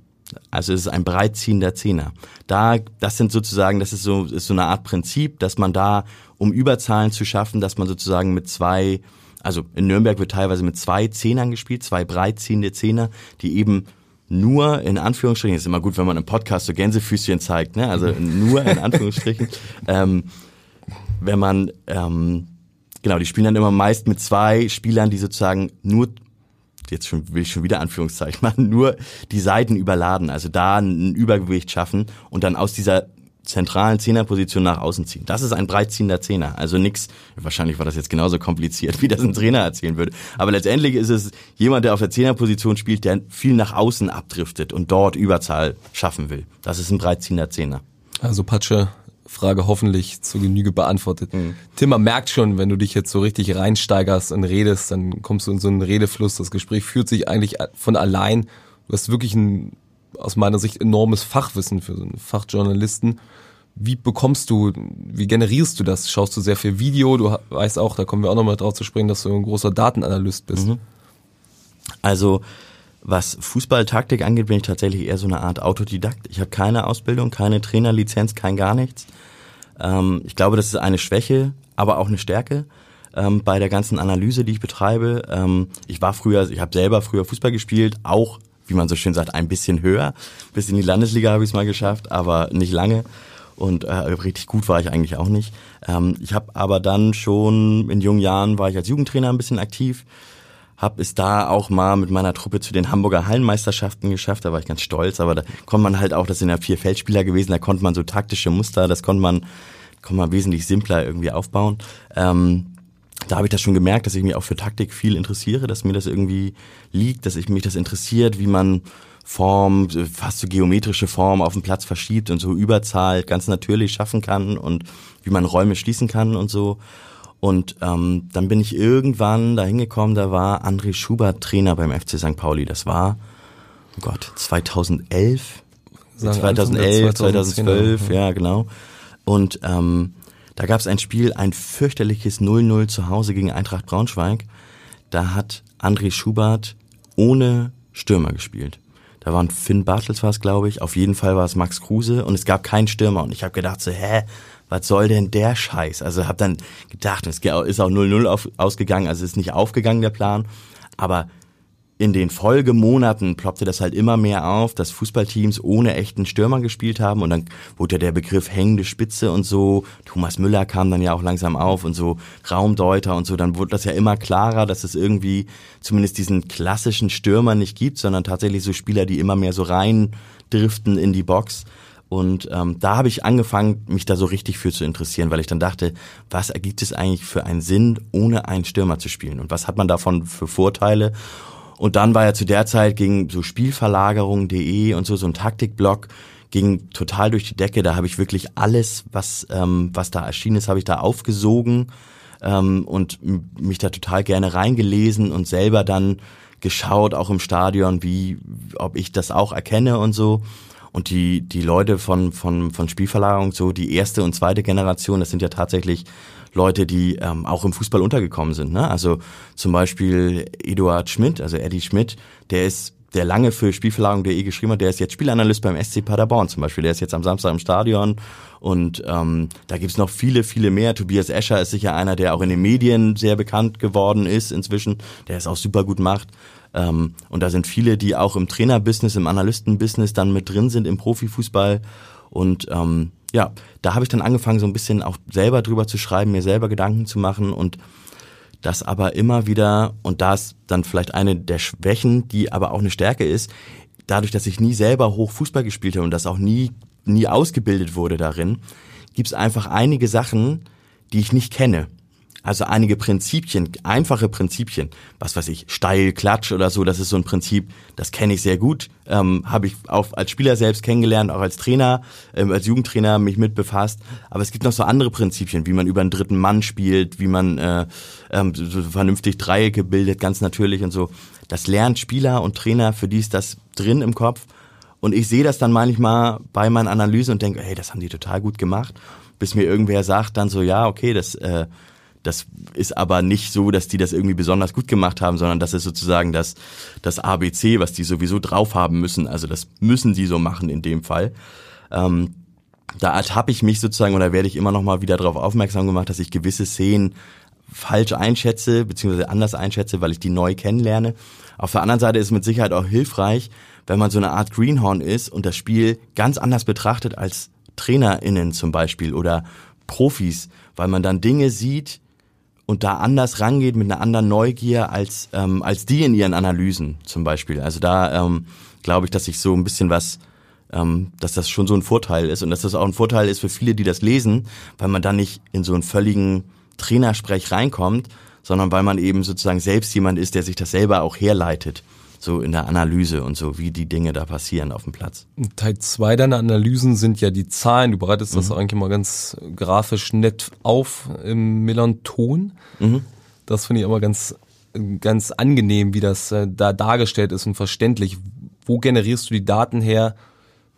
Also es ist ein breitziehender Zehner. Da, das sind sozusagen, das ist so, ist so eine Art Prinzip, dass man da, um Überzahlen zu schaffen, dass man sozusagen mit zwei, also in Nürnberg wird teilweise mit zwei Zehnern gespielt, zwei breitziehende Zehner, die eben nur in Anführungsstrichen, ist immer gut, wenn man im Podcast so Gänsefüßchen zeigt, ne? also nur in Anführungsstrichen, ähm, wenn man, ähm, genau, die spielen dann immer meist mit zwei Spielern, die sozusagen nur jetzt schon, will ich schon wieder Anführungszeichen machen, nur die Seiten überladen, also da ein Übergewicht schaffen und dann aus dieser zentralen Zehnerposition nach außen ziehen. Das ist ein breitziehender Zehner. Also nix, wahrscheinlich war das jetzt genauso kompliziert, wie das ein Trainer erzählen würde. Aber letztendlich ist es jemand, der auf der Zehnerposition spielt, der viel nach außen abdriftet und dort Überzahl schaffen will. Das ist ein breitziehender Zehner. Also Patsche, Frage hoffentlich zur Genüge beantwortet. Mhm. Tim, man merkt schon, wenn du dich jetzt so richtig reinsteigerst und redest, dann kommst du in so einen Redefluss. Das Gespräch führt sich eigentlich von allein. Du hast wirklich ein, aus meiner Sicht, enormes Fachwissen für so einen Fachjournalisten. Wie bekommst du, wie generierst du das? Schaust du sehr viel Video? Du weißt auch, da kommen wir auch nochmal drauf zu sprechen, dass du ein großer Datenanalyst bist. Mhm. Also, was Fußballtaktik angeht, bin ich tatsächlich eher so eine Art Autodidakt. Ich habe keine Ausbildung, keine Trainerlizenz, kein gar nichts. Ähm, ich glaube, das ist eine Schwäche, aber auch eine Stärke ähm, bei der ganzen Analyse, die ich betreibe. Ähm, ich war früher, ich habe selber früher Fußball gespielt, auch, wie man so schön sagt, ein bisschen höher. Bis in die Landesliga habe ich es mal geschafft, aber nicht lange. Und äh, richtig gut war ich eigentlich auch nicht. Ähm, ich habe aber dann schon in jungen Jahren war ich als Jugendtrainer ein bisschen aktiv hab es da auch mal mit meiner Truppe zu den Hamburger Hallenmeisterschaften geschafft. Da war ich ganz stolz, aber da konnte man halt auch, das sind ja vier Feldspieler gewesen, da konnte man so taktische Muster, das konnte man, konnte man wesentlich simpler irgendwie aufbauen. Ähm, da habe ich das schon gemerkt, dass ich mich auch für Taktik viel interessiere, dass mir das irgendwie liegt, dass ich mich das interessiert, wie man Form, fast so geometrische Form auf dem Platz verschiebt und so Überzahl ganz natürlich schaffen kann und wie man Räume schließen kann und so. Und ähm, dann bin ich irgendwann da hingekommen, da war André Schubert Trainer beim FC St. Pauli. Das war, oh Gott, 2011? Sagen 2011, 2012, ja. genau. Und ähm, da gab es ein Spiel, ein fürchterliches 0-0 zu Hause gegen Eintracht Braunschweig. Da hat André Schubert ohne Stürmer gespielt. Da waren Finn Bartels war es, glaube ich. Auf jeden Fall war es Max Kruse und es gab keinen Stürmer. Und ich habe gedacht so, hä, was soll denn der Scheiß? Also habe dann gedacht, es ist auch 0-0 ausgegangen, also ist nicht aufgegangen der Plan. Aber in den Folgemonaten ploppte das halt immer mehr auf, dass Fußballteams ohne echten Stürmer gespielt haben und dann wurde ja der Begriff hängende Spitze und so. Thomas Müller kam dann ja auch langsam auf und so Raumdeuter und so. Dann wurde das ja immer klarer, dass es irgendwie zumindest diesen klassischen Stürmer nicht gibt, sondern tatsächlich so Spieler, die immer mehr so rein driften in die Box. Und ähm, da habe ich angefangen, mich da so richtig für zu interessieren, weil ich dann dachte, was ergibt es eigentlich für einen Sinn, ohne einen Stürmer zu spielen? Und was hat man davon für Vorteile? Und dann war ja zu der Zeit gegen so Spielverlagerung.de und so, so ein Taktikblog, ging total durch die Decke. Da habe ich wirklich alles, was, ähm, was da erschienen ist, habe ich da aufgesogen ähm, und mich da total gerne reingelesen und selber dann geschaut, auch im Stadion, wie, ob ich das auch erkenne und so. Und die, die Leute von, von, von Spielverlagerung, so die erste und zweite Generation, das sind ja tatsächlich Leute, die ähm, auch im Fußball untergekommen sind. Ne? Also zum Beispiel Eduard Schmidt, also Eddie Schmidt, der ist der lange für Spielverlagerung.de geschrieben hat, der ist jetzt Spielanalyst beim SC Paderborn zum Beispiel. Der ist jetzt am Samstag im Stadion und ähm, da gibt's noch viele, viele mehr. Tobias Escher ist sicher einer, der auch in den Medien sehr bekannt geworden ist inzwischen, der es auch super gut macht. Ähm, und da sind viele, die auch im Trainerbusiness, im Analystenbusiness dann mit drin sind im Profifußball. Und ähm, ja, da habe ich dann angefangen, so ein bisschen auch selber drüber zu schreiben, mir selber Gedanken zu machen und dass aber immer wieder, und da ist dann vielleicht eine der Schwächen, die aber auch eine Stärke ist, dadurch, dass ich nie selber hoch Fußball gespielt habe und das auch nie, nie ausgebildet wurde darin, gibt es einfach einige Sachen, die ich nicht kenne. Also einige Prinzipien, einfache Prinzipien, was weiß ich, steil, Klatsch oder so, das ist so ein Prinzip, das kenne ich sehr gut, ähm, habe ich auch als Spieler selbst kennengelernt, auch als Trainer, ähm, als Jugendtrainer mich mit befasst. Aber es gibt noch so andere Prinzipien, wie man über einen dritten Mann spielt, wie man äh, ähm, so vernünftig Dreiecke bildet, ganz natürlich und so. Das lernt Spieler und Trainer, für die ist das drin im Kopf. Und ich sehe das dann manchmal bei meinen Analysen und denke, hey, das haben die total gut gemacht. Bis mir irgendwer sagt dann so, ja, okay, das äh, das ist aber nicht so, dass die das irgendwie besonders gut gemacht haben, sondern das ist sozusagen das, das ABC, was die sowieso drauf haben müssen. Also das müssen die so machen in dem Fall. Ähm, da ertappe ich mich sozusagen oder werde ich immer noch mal wieder darauf aufmerksam gemacht, dass ich gewisse Szenen falsch einschätze, beziehungsweise anders einschätze, weil ich die neu kennenlerne. Auf der anderen Seite ist es mit Sicherheit auch hilfreich, wenn man so eine Art Greenhorn ist und das Spiel ganz anders betrachtet als TrainerInnen zum Beispiel oder Profis, weil man dann Dinge sieht, und da anders rangeht mit einer anderen Neugier als ähm, als die in ihren Analysen zum Beispiel. Also da ähm, glaube ich, dass ich so ein bisschen was, ähm, dass das schon so ein Vorteil ist und dass das auch ein Vorteil ist für viele, die das lesen, weil man da nicht in so einen völligen Trainersprech reinkommt, sondern weil man eben sozusagen selbst jemand ist, der sich das selber auch herleitet so in der Analyse und so, wie die Dinge da passieren auf dem Platz. Teil zwei deiner Analysen sind ja die Zahlen. Du bereitest mhm. das eigentlich mal ganz grafisch nett auf im Melanton. Mhm. Das finde ich aber ganz, ganz angenehm, wie das äh, da dargestellt ist und verständlich. Wo generierst du die Daten her?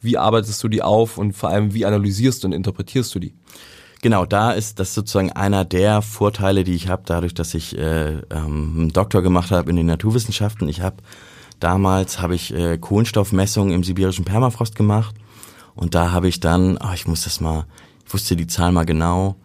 Wie arbeitest du die auf und vor allem wie analysierst und interpretierst du die? Genau, da ist das sozusagen einer der Vorteile, die ich habe, dadurch, dass ich äh, ähm, einen Doktor gemacht habe in den Naturwissenschaften. Ich habe Damals habe ich äh, Kohlenstoffmessungen im sibirischen Permafrost gemacht und da habe ich dann, oh, ich muss das mal, ich wusste die Zahl mal genau,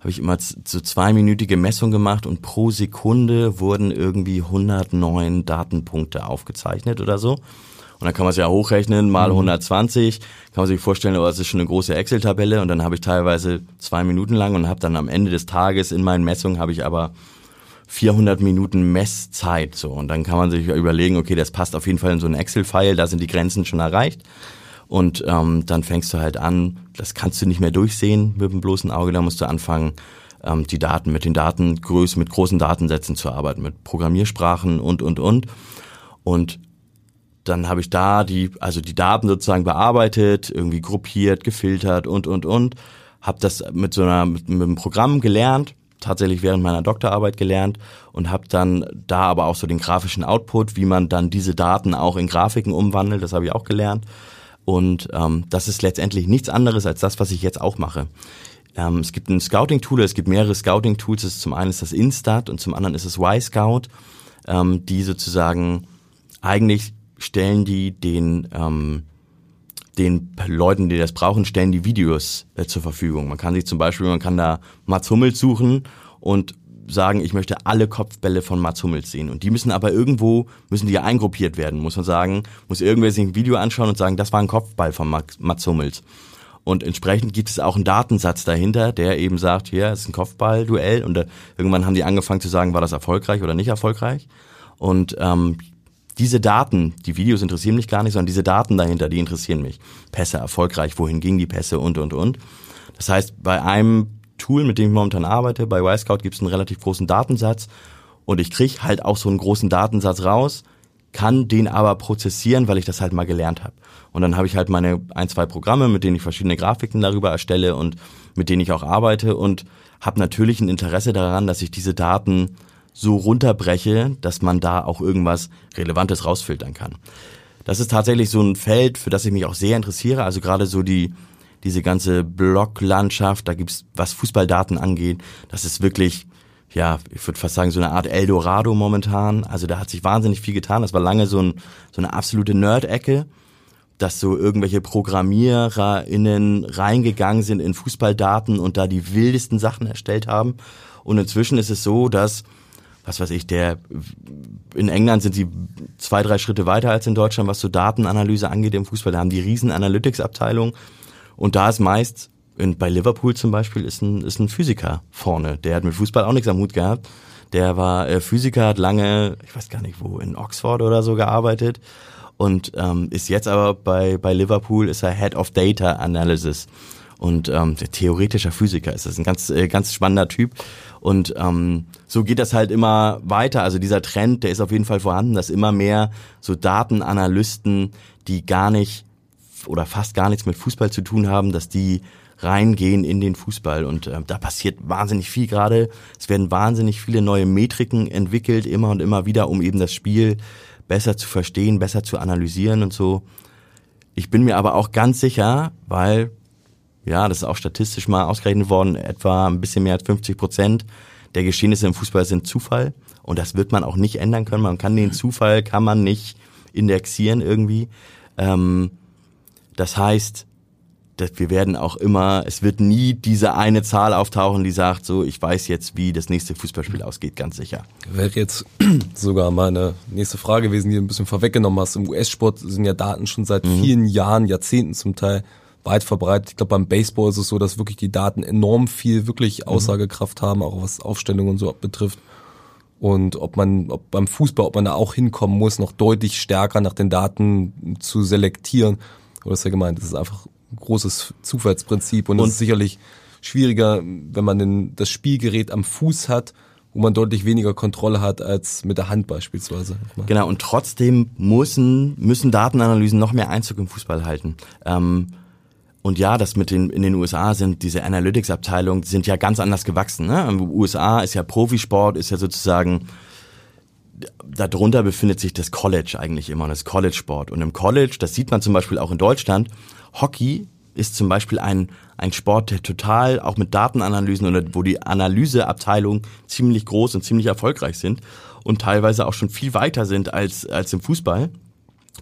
habe ich immer so zweiminütige Messungen gemacht und pro Sekunde wurden irgendwie 109 Datenpunkte aufgezeichnet oder so. Und dann kann man es ja hochrechnen, mal 120, mhm. kann man sich vorstellen, oh, das ist schon eine große Excel-Tabelle und dann habe ich teilweise zwei Minuten lang und habe dann am Ende des Tages in meinen Messungen habe ich aber 400 Minuten Messzeit so. Und dann kann man sich überlegen, okay, das passt auf jeden Fall in so einen Excel-File, da sind die Grenzen schon erreicht. Und ähm, dann fängst du halt an, das kannst du nicht mehr durchsehen mit dem bloßen Auge, da musst du anfangen, ähm, die Daten mit den Datengrößen, mit großen Datensätzen zu arbeiten, mit Programmiersprachen und und und. Und dann habe ich da die, also die Daten sozusagen bearbeitet, irgendwie gruppiert, gefiltert und und und, habe das mit so einer mit, mit einem Programm gelernt tatsächlich während meiner Doktorarbeit gelernt und habe dann da aber auch so den grafischen Output, wie man dann diese Daten auch in Grafiken umwandelt, das habe ich auch gelernt. Und ähm, das ist letztendlich nichts anderes als das, was ich jetzt auch mache. Ähm, es gibt ein Scouting-Tool, es gibt mehrere Scouting-Tools. Zum einen ist das Instat und zum anderen ist es Y-Scout, ähm, die sozusagen eigentlich stellen die den ähm, den Leuten, die das brauchen, stellen die Videos äh, zur Verfügung. Man kann sich zum Beispiel, man kann da Mats Hummels suchen und sagen, ich möchte alle Kopfbälle von Mats Hummels sehen. Und die müssen aber irgendwo, müssen die eingruppiert werden, muss man sagen, muss irgendwer sich ein Video anschauen und sagen, das war ein Kopfball von Mats Hummels. Und entsprechend gibt es auch einen Datensatz dahinter, der eben sagt, hier ist ein Kopfballduell. Und äh, irgendwann haben die angefangen zu sagen, war das erfolgreich oder nicht erfolgreich. Und ähm, diese Daten, die Videos interessieren mich gar nicht, sondern diese Daten dahinter, die interessieren mich. Pässe erfolgreich, wohin gingen die Pässe und, und, und. Das heißt, bei einem Tool, mit dem ich momentan arbeite, bei Y-Scout gibt es einen relativ großen Datensatz und ich kriege halt auch so einen großen Datensatz raus, kann den aber prozessieren, weil ich das halt mal gelernt habe. Und dann habe ich halt meine ein, zwei Programme, mit denen ich verschiedene Grafiken darüber erstelle und mit denen ich auch arbeite und habe natürlich ein Interesse daran, dass ich diese Daten so runterbreche, dass man da auch irgendwas Relevantes rausfiltern kann. Das ist tatsächlich so ein Feld, für das ich mich auch sehr interessiere. Also gerade so die diese ganze Blocklandschaft, da gibt's was Fußballdaten angeht, das ist wirklich ja, ich würde fast sagen, so eine Art Eldorado momentan. Also da hat sich wahnsinnig viel getan. Das war lange so, ein, so eine absolute Nerd-Ecke, dass so irgendwelche ProgrammiererInnen reingegangen sind in Fußballdaten und da die wildesten Sachen erstellt haben. Und inzwischen ist es so, dass was weiß ich, der in England sind sie zwei, drei Schritte weiter als in Deutschland, was so Datenanalyse angeht im Fußball. Da haben die riesen Analytics-Abteilung und da ist meist, in, bei Liverpool zum Beispiel, ist ein, ist ein Physiker vorne. Der hat mit Fußball auch nichts am Hut gehabt. Der war äh, Physiker, hat lange, ich weiß gar nicht wo, in Oxford oder so gearbeitet und ähm, ist jetzt aber bei, bei Liverpool, ist er Head of Data Analysis und ähm, der theoretischer Physiker ist das ein ganz äh, ganz spannender Typ und ähm, so geht das halt immer weiter. Also dieser Trend der ist auf jeden Fall vorhanden dass immer mehr so Datenanalysten die gar nicht oder fast gar nichts mit Fußball zu tun haben dass die reingehen in den Fußball. Und äh, da passiert wahnsinnig viel gerade. Es werden wahnsinnig viele neue Metriken entwickelt immer und immer wieder um eben das Spiel besser zu verstehen besser zu analysieren und so. Ich bin mir aber auch ganz sicher weil ja, das ist auch statistisch mal ausgerechnet worden, etwa ein bisschen mehr als 50 Prozent der Geschehnisse im Fußball sind Zufall und das wird man auch nicht ändern können. Man kann den Zufall, kann man nicht indexieren irgendwie. Ähm, das heißt, dass wir werden auch immer, es wird nie diese eine Zahl auftauchen, die sagt, so, ich weiß jetzt, wie das nächste Fußballspiel ausgeht, ganz sicher. Wäre jetzt sogar meine nächste Frage gewesen, die du ein bisschen vorweggenommen hast. Im US-Sport sind ja Daten schon seit mhm. vielen Jahren, Jahrzehnten zum Teil weit verbreitet. Ich glaube, beim Baseball ist es so, dass wirklich die Daten enorm viel wirklich mhm. Aussagekraft haben, auch was Aufstellung und so betrifft. Und ob man, ob beim Fußball, ob man da auch hinkommen muss, noch deutlich stärker nach den Daten zu selektieren. Oder ist ja gemeint, das ist einfach ein großes Zufallsprinzip und es ist sicherlich schwieriger, wenn man den, das Spielgerät am Fuß hat, wo man deutlich weniger Kontrolle hat als mit der Hand beispielsweise. Genau, und trotzdem müssen, müssen Datenanalysen noch mehr Einzug im Fußball halten. Ähm, und ja, das mit den in den USA sind diese Analytics-Abteilungen sind ja ganz anders gewachsen. Ne? USA ist ja Profisport, ist ja sozusagen darunter befindet sich das College eigentlich immer, das College-Sport. Und im College, das sieht man zum Beispiel auch in Deutschland, Hockey ist zum Beispiel ein, ein Sport, der total auch mit Datenanalysen oder wo die Analyseabteilungen ziemlich groß und ziemlich erfolgreich sind und teilweise auch schon viel weiter sind als, als im Fußball,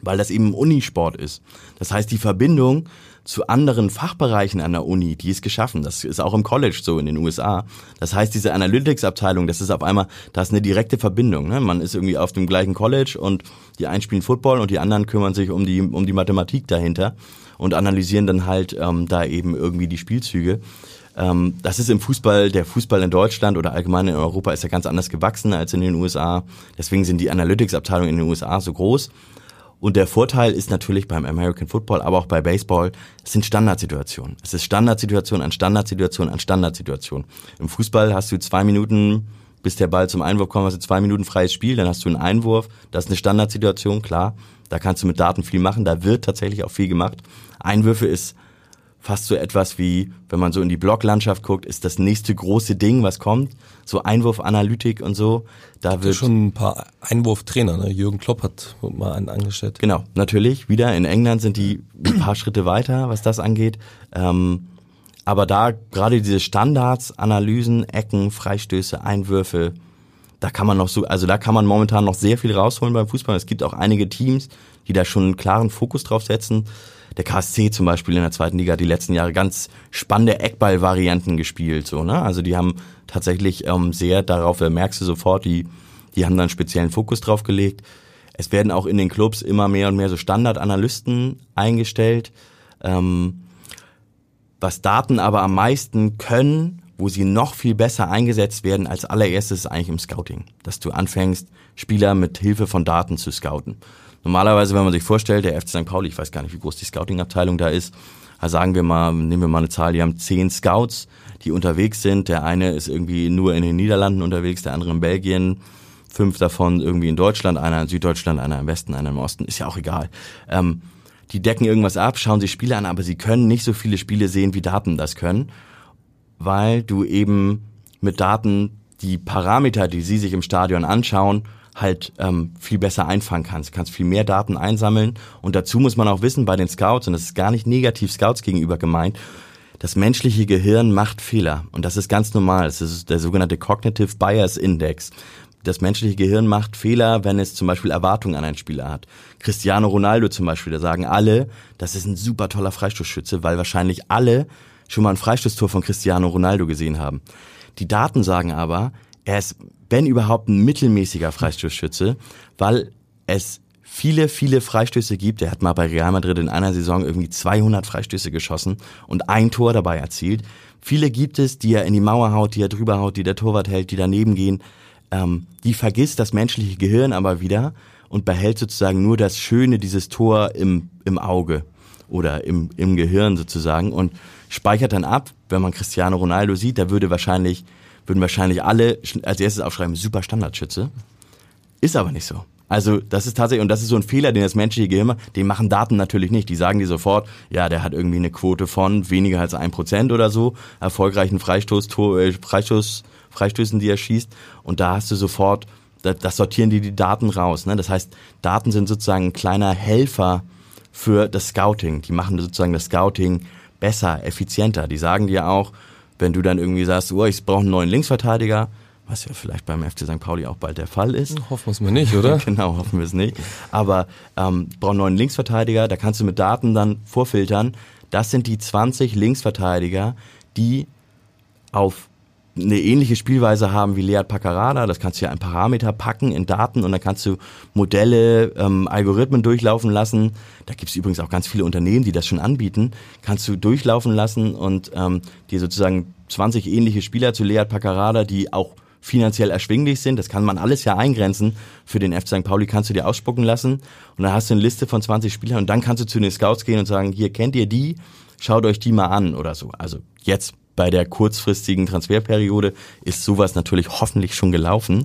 weil das eben Unisport ist. Das heißt, die Verbindung zu anderen Fachbereichen an der Uni, die ist geschaffen. Das ist auch im College so in den USA. Das heißt, diese Analytics-Abteilung, das ist auf einmal, da ist eine direkte Verbindung. Ne? Man ist irgendwie auf dem gleichen College und die einen spielen Football und die anderen kümmern sich um die, um die Mathematik dahinter und analysieren dann halt ähm, da eben irgendwie die Spielzüge. Ähm, das ist im Fußball, der Fußball in Deutschland oder allgemein in Europa ist ja ganz anders gewachsen als in den USA. Deswegen sind die Analytics-Abteilungen in den USA so groß. Und der Vorteil ist natürlich beim American Football, aber auch bei Baseball, es sind Standardsituationen. Es ist Standardsituation an Standardsituation an Standardsituation. Im Fußball hast du zwei Minuten, bis der Ball zum Einwurf kommt, hast du zwei Minuten freies Spiel, dann hast du einen Einwurf. Das ist eine Standardsituation, klar. Da kannst du mit Daten viel machen, da wird tatsächlich auch viel gemacht. Einwürfe ist fast so etwas wie, wenn man so in die Blocklandschaft guckt, ist das nächste große Ding, was kommt. So Einwurfanalytik und so. Da wird schon ein paar Einwurftrainer. Ne? Jürgen Klopp hat mal einen angestellt. Genau, natürlich. Wieder in England sind die ein paar Schritte weiter, was das angeht. Ähm, aber da gerade diese Standards, Analysen, Ecken, Freistöße, Einwürfe, da kann man noch so, also da kann man momentan noch sehr viel rausholen beim Fußball. Es gibt auch einige Teams, die da schon einen klaren Fokus drauf setzen der KSC zum Beispiel in der zweiten Liga hat die letzten Jahre ganz spannende Eckball-Varianten gespielt. So, ne? Also die haben tatsächlich ähm, sehr darauf, äh, merkst du sofort, die, die haben da einen speziellen Fokus drauf gelegt. Es werden auch in den Clubs immer mehr und mehr so Standardanalysten eingestellt. Ähm, was Daten aber am meisten können, wo sie noch viel besser eingesetzt werden als allererstes ist eigentlich im Scouting. Dass du anfängst, Spieler mit Hilfe von Daten zu scouten. Normalerweise, wenn man sich vorstellt, der FC St. Pauli, ich weiß gar nicht, wie groß die Scouting-Abteilung da ist, also sagen wir mal, nehmen wir mal eine Zahl, die haben zehn Scouts, die unterwegs sind. Der eine ist irgendwie nur in den Niederlanden unterwegs, der andere in Belgien, fünf davon irgendwie in Deutschland, einer in Süddeutschland, einer im Westen, einer im Osten, ist ja auch egal. Ähm, die decken irgendwas ab, schauen sich Spiele an, aber sie können nicht so viele Spiele sehen, wie Daten das können, weil du eben mit Daten die Parameter, die sie sich im Stadion anschauen, halt ähm, viel besser einfangen kannst. Du kannst viel mehr Daten einsammeln. Und dazu muss man auch wissen bei den Scouts, und das ist gar nicht negativ Scouts gegenüber gemeint, das menschliche Gehirn macht Fehler. Und das ist ganz normal. Das ist der sogenannte Cognitive Bias Index. Das menschliche Gehirn macht Fehler, wenn es zum Beispiel Erwartungen an einen Spieler hat. Cristiano Ronaldo zum Beispiel, da sagen alle, das ist ein super toller Freistoßschütze, weil wahrscheinlich alle schon mal ein Freistoßtor von Cristiano Ronaldo gesehen haben. Die Daten sagen aber, er ist wenn überhaupt ein mittelmäßiger Freistoßschütze, weil es viele, viele Freistöße gibt. Er hat mal bei Real Madrid in einer Saison irgendwie 200 Freistöße geschossen und ein Tor dabei erzielt. Viele gibt es, die er in die Mauer haut, die er drüber haut, die der Torwart hält, die daneben gehen. ähm, die vergisst das menschliche Gehirn aber wieder und behält sozusagen nur das Schöne dieses Tor im, im Auge oder im, im Gehirn sozusagen und speichert dann ab, wenn man Cristiano Ronaldo sieht, da würde wahrscheinlich, würden wahrscheinlich alle als erstes aufschreiben, super Standardschütze. Ist aber nicht so. Also das ist tatsächlich, und das ist so ein Fehler, den das menschliche Gehirn macht, den machen Daten natürlich nicht. Die sagen dir sofort, ja, der hat irgendwie eine Quote von weniger als ein Prozent oder so, erfolgreichen Freistoß, äh, Freistoß, Freistößen, die er schießt. Und da hast du sofort, das, das sortieren die die Daten raus. Ne? Das heißt, Daten sind sozusagen ein kleiner Helfer für das Scouting. Die machen sozusagen das Scouting besser, effizienter. Die sagen dir auch, wenn du dann irgendwie sagst, oh, ich brauche einen neuen Linksverteidiger, was ja vielleicht beim FC St. Pauli auch bald der Fall ist. Hoffen wir es mal nicht, oder? genau, hoffen wir es nicht. Aber ähm, brauchen einen neuen Linksverteidiger, da kannst du mit Daten dann vorfiltern. Das sind die 20 Linksverteidiger, die auf eine ähnliche Spielweise haben wie Lead Paccarada. Das kannst du ja ein Parameter packen in Daten und dann kannst du Modelle, ähm, Algorithmen durchlaufen lassen. Da gibt es übrigens auch ganz viele Unternehmen, die das schon anbieten. Kannst du durchlaufen lassen und ähm, dir sozusagen 20 ähnliche Spieler zu Lead Paccarada, die auch finanziell erschwinglich sind. Das kann man alles ja eingrenzen. Für den FC St. Pauli kannst du dir ausspucken lassen. Und dann hast du eine Liste von 20 Spielern und dann kannst du zu den Scouts gehen und sagen, hier kennt ihr die, schaut euch die mal an oder so. Also jetzt bei der kurzfristigen Transferperiode ist sowas natürlich hoffentlich schon gelaufen.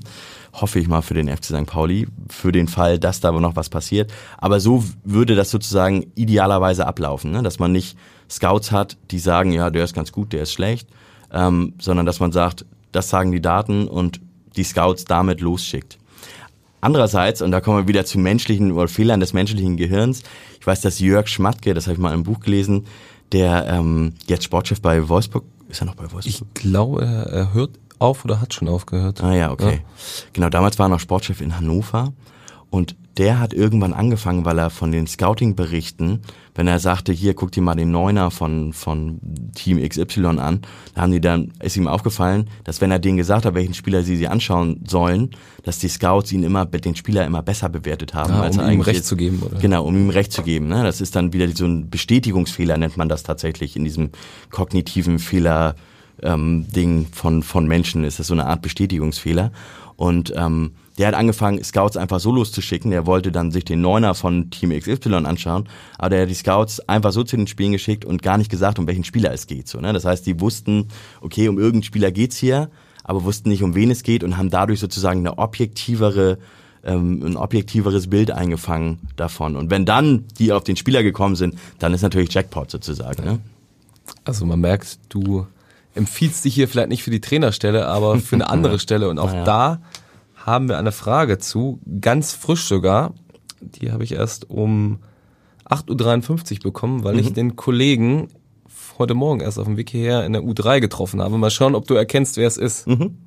Hoffe ich mal für den FC St. Pauli, für den Fall, dass da aber noch was passiert. Aber so würde das sozusagen idealerweise ablaufen, ne? dass man nicht Scouts hat, die sagen, ja, der ist ganz gut, der ist schlecht, ähm, sondern dass man sagt, das sagen die Daten und die Scouts damit losschickt. Andererseits, und da kommen wir wieder zu menschlichen oder Fehlern des menschlichen Gehirns, ich weiß, dass Jörg Schmatke, das habe ich mal im Buch gelesen, der ähm, jetzt Sportchef bei Wolfsburg, ist er noch bei Wolfsburg? Ich glaube, er, er hört auf oder hat schon aufgehört. Ah ja, okay. Ja. Genau, damals war er noch Sportchef in Hannover und der hat irgendwann angefangen, weil er von den Scouting-Berichten, wenn er sagte, hier guck dir mal den Neuner von, von Team XY an, da haben die dann, ist ihm aufgefallen, dass wenn er denen gesagt hat, welchen Spieler sie sich anschauen sollen, dass die Scouts ihn immer, den Spieler immer besser bewertet haben. Ja, als um ihm Recht ist. zu geben, oder? Genau, um ihm Recht zu geben. Ne? Das ist dann wieder so ein Bestätigungsfehler, nennt man das tatsächlich in diesem kognitiven Fehler, ähm, Ding von, von Menschen ist das so eine Art Bestätigungsfehler. Und ähm, der hat angefangen, Scouts einfach so loszuschicken. Der wollte dann sich den Neuner von Team XY anschauen, aber der hat die Scouts einfach so zu den Spielen geschickt und gar nicht gesagt, um welchen Spieler es geht. So, ne? Das heißt, die wussten, okay, um irgendeinen Spieler geht's hier, aber wussten nicht, um wen es geht und haben dadurch sozusagen eine objektivere ähm, ein objektiveres Bild eingefangen davon. Und wenn dann die auf den Spieler gekommen sind, dann ist natürlich Jackpot sozusagen. Ne? Also man merkt, du empfiehlst dich hier vielleicht nicht für die Trainerstelle, aber für eine andere Stelle. Und auch ja. da haben wir eine Frage zu, ganz frisch sogar. Die habe ich erst um 8.53 Uhr bekommen, weil mhm. ich den Kollegen heute Morgen erst auf dem Weg hierher in der U3 getroffen habe. Mal schauen, ob du erkennst, wer es ist. Mhm.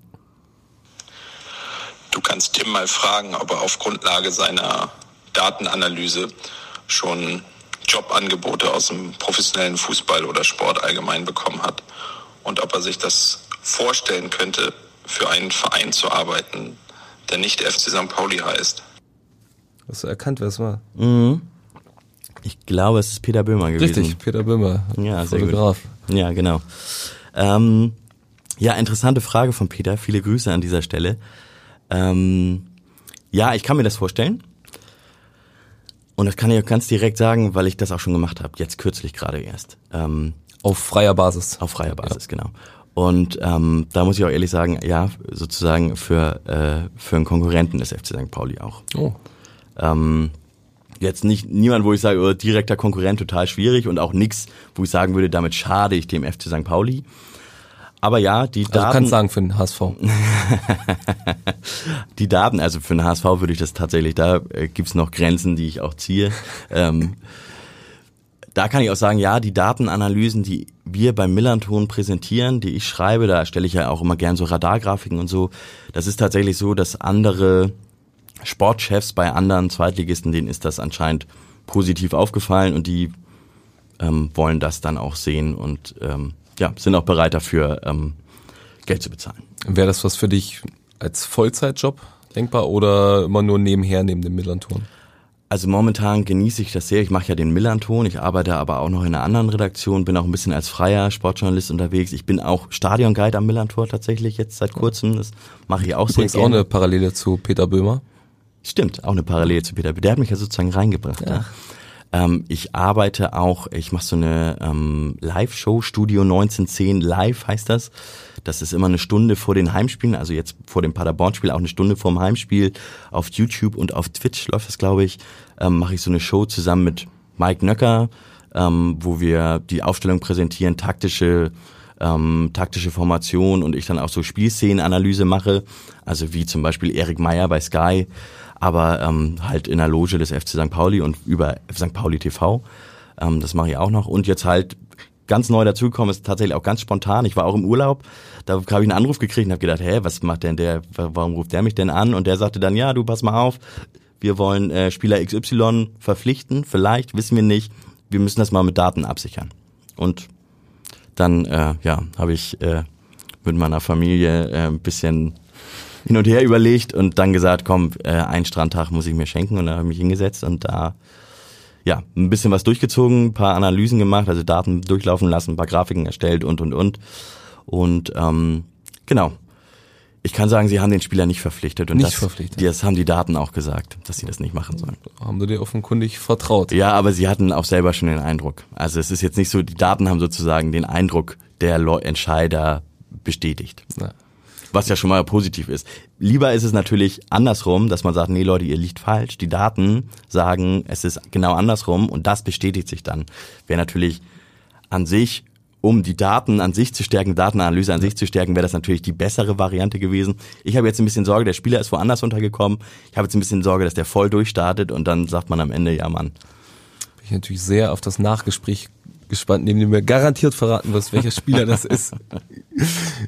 Du kannst Tim mal fragen, ob er auf Grundlage seiner Datenanalyse schon Jobangebote aus dem professionellen Fußball oder Sport allgemein bekommen hat und ob er sich das vorstellen könnte, für einen Verein zu arbeiten, der nicht FC St. Pauli heißt. Hast du erkannt, wer es war? Mhm. Ich glaube, es ist Peter Böhmer gewesen. Richtig, Peter Böhmer. Ja, Fotograf. Ja, genau. Ähm, ja, interessante Frage von Peter. Viele Grüße an dieser Stelle. Ähm, ja, ich kann mir das vorstellen. Und das kann ich auch ganz direkt sagen, weil ich das auch schon gemacht habe. Jetzt kürzlich gerade erst. Ähm, auf freier Basis. Auf freier Basis, ja. genau. Und ähm, da muss ich auch ehrlich sagen, ja, sozusagen für, äh, für einen Konkurrenten des FC St. Pauli auch. Oh. Ähm, jetzt nicht niemand, wo ich sage, oh, direkter Konkurrent total schwierig und auch nichts, wo ich sagen würde, damit schade ich dem FC St. Pauli. Aber ja, die Daten. Also kannst sagen für den HSV. die Daten, also für den HSV würde ich das tatsächlich, da äh, gibt's noch Grenzen, die ich auch ziehe. ähm, da kann ich auch sagen, ja, die Datenanalysen, die wir beim Millanton präsentieren, die ich schreibe, da stelle ich ja auch immer gern so Radargrafiken und so. Das ist tatsächlich so, dass andere Sportchefs bei anderen Zweitligisten, denen ist das anscheinend positiv aufgefallen und die ähm, wollen das dann auch sehen und ähm, ja, sind auch bereit dafür, ähm, Geld zu bezahlen. Wäre das was für dich als Vollzeitjob denkbar oder immer nur nebenher neben dem Millanton? Also momentan genieße ich das sehr. Ich mache ja den Millanton. Ich arbeite aber auch noch in einer anderen Redaktion, bin auch ein bisschen als freier Sportjournalist unterwegs. Ich bin auch Stadionguide am Millantor tatsächlich jetzt seit kurzem. Das mache ich auch Übrigens sehr auch gerne. eine Parallele zu Peter Böhmer. Stimmt, auch eine Parallele zu Peter. Der hat mich ja sozusagen reingebracht. Ja. Ähm, ich arbeite auch, ich mache so eine ähm, Live-Show, Studio 1910 Live heißt das. Das ist immer eine Stunde vor den Heimspielen, also jetzt vor dem Paderborn-Spiel auch eine Stunde vor dem Heimspiel. Auf YouTube und auf Twitch läuft das, glaube ich. Ähm, mache ich so eine Show zusammen mit Mike Nöcker, ähm, wo wir die Aufstellung präsentieren, taktische ähm, taktische Formation und ich dann auch so Spielszenenanalyse mache, also wie zum Beispiel Erik Meyer bei Sky, aber ähm, halt in der Loge des FC St. Pauli und über St. Pauli TV. Ähm, das mache ich auch noch und jetzt halt ganz neu dazugekommen ist tatsächlich auch ganz spontan. Ich war auch im Urlaub, da habe ich einen Anruf gekriegt und habe gedacht, hä, was macht denn der, warum ruft der mich denn an? Und der sagte dann, ja, du pass mal auf, wir wollen äh, Spieler XY verpflichten, vielleicht, wissen wir nicht, wir müssen das mal mit Daten absichern. Und dann äh, ja, habe ich äh, mit meiner Familie äh, ein bisschen hin und her überlegt und dann gesagt, komm, äh, einen Strandtag muss ich mir schenken und dann habe ich mich hingesetzt und da ja, ein bisschen was durchgezogen, ein paar Analysen gemacht, also Daten durchlaufen lassen, ein paar Grafiken erstellt und und und. Und ähm, genau. Ich kann sagen, sie haben den Spieler nicht verpflichtet. Und Nicht das, verpflichtet. Das haben die Daten auch gesagt, dass sie das nicht machen sollen. Haben sie dir offenkundig vertraut. Ja, aber sie hatten auch selber schon den Eindruck. Also es ist jetzt nicht so, die Daten haben sozusagen den Eindruck der Entscheider bestätigt. Ja. Was ja schon mal positiv ist. Lieber ist es natürlich andersrum, dass man sagt, nee Leute, ihr liegt falsch. Die Daten sagen, es ist genau andersrum und das bestätigt sich dann. Wäre natürlich an sich, um die Daten an sich zu stärken, Datenanalyse an sich zu stärken, wäre das natürlich die bessere Variante gewesen. Ich habe jetzt ein bisschen Sorge, der Spieler ist woanders untergekommen. Ich habe jetzt ein bisschen Sorge, dass der voll durchstartet und dann sagt man am Ende, ja Mann, Bin ich natürlich sehr auf das Nachgespräch gespannt, neben dem du mir garantiert verraten wirst, welcher Spieler das ist.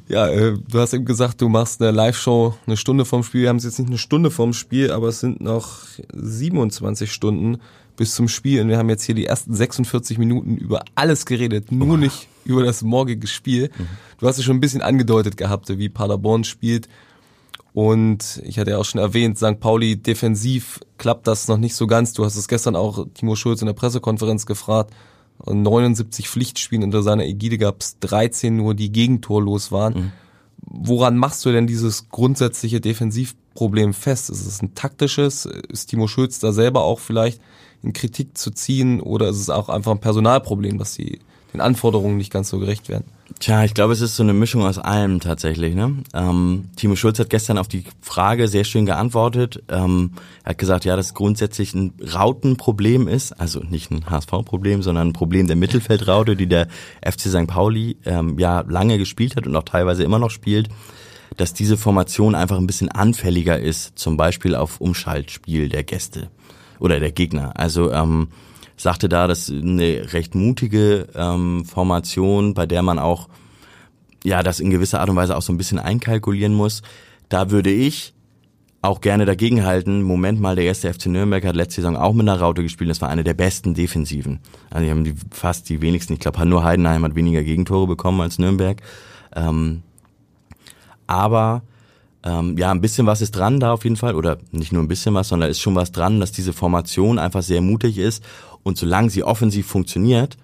Ja, äh, du hast eben gesagt, du machst eine Live-Show eine Stunde vorm Spiel. Wir haben es jetzt nicht eine Stunde vorm Spiel, aber es sind noch 27 Stunden bis zum Spiel. Und wir haben jetzt hier die ersten 46 Minuten über alles geredet, nur nicht über das morgige Spiel. Du hast es schon ein bisschen angedeutet gehabt, wie Paderborn spielt. Und ich hatte ja auch schon erwähnt, St. Pauli defensiv klappt das noch nicht so ganz. Du hast es gestern auch Timo Schulz in der Pressekonferenz gefragt. 79 Pflichtspielen unter seiner Ägide gab es 13 nur, die gegentorlos waren. Woran machst du denn dieses grundsätzliche Defensivproblem fest? Ist es ein taktisches? Ist Timo Schulz da selber auch vielleicht in Kritik zu ziehen? Oder ist es auch einfach ein Personalproblem, dass sie den Anforderungen nicht ganz so gerecht werden? Tja, ich glaube, es ist so eine Mischung aus allem tatsächlich. Ne? Ähm, Timo Schulz hat gestern auf die Frage sehr schön geantwortet. Ähm, er hat gesagt, ja, dass grundsätzlich ein Rautenproblem ist, also nicht ein HSV-Problem, sondern ein Problem der Mittelfeldraute, die der FC St. Pauli ähm, ja lange gespielt hat und auch teilweise immer noch spielt, dass diese Formation einfach ein bisschen anfälliger ist, zum Beispiel auf Umschaltspiel der Gäste oder der Gegner. Also ähm, sagte da, das ist eine recht mutige ähm, Formation, bei der man auch ja das in gewisser Art und Weise auch so ein bisschen einkalkulieren muss. Da würde ich auch gerne dagegenhalten. Moment mal, der erste FC Nürnberg hat letzte Saison auch mit einer Raute gespielt. Das war eine der besten Defensiven. Also die haben die, fast die wenigsten. Ich glaube, nur Heidenheim hat weniger Gegentore bekommen als Nürnberg. Ähm, aber ähm, ja, ein bisschen was ist dran da auf jeden Fall. Oder nicht nur ein bisschen was, sondern ist schon was dran, dass diese Formation einfach sehr mutig ist. Und solange sie offensiv funktioniert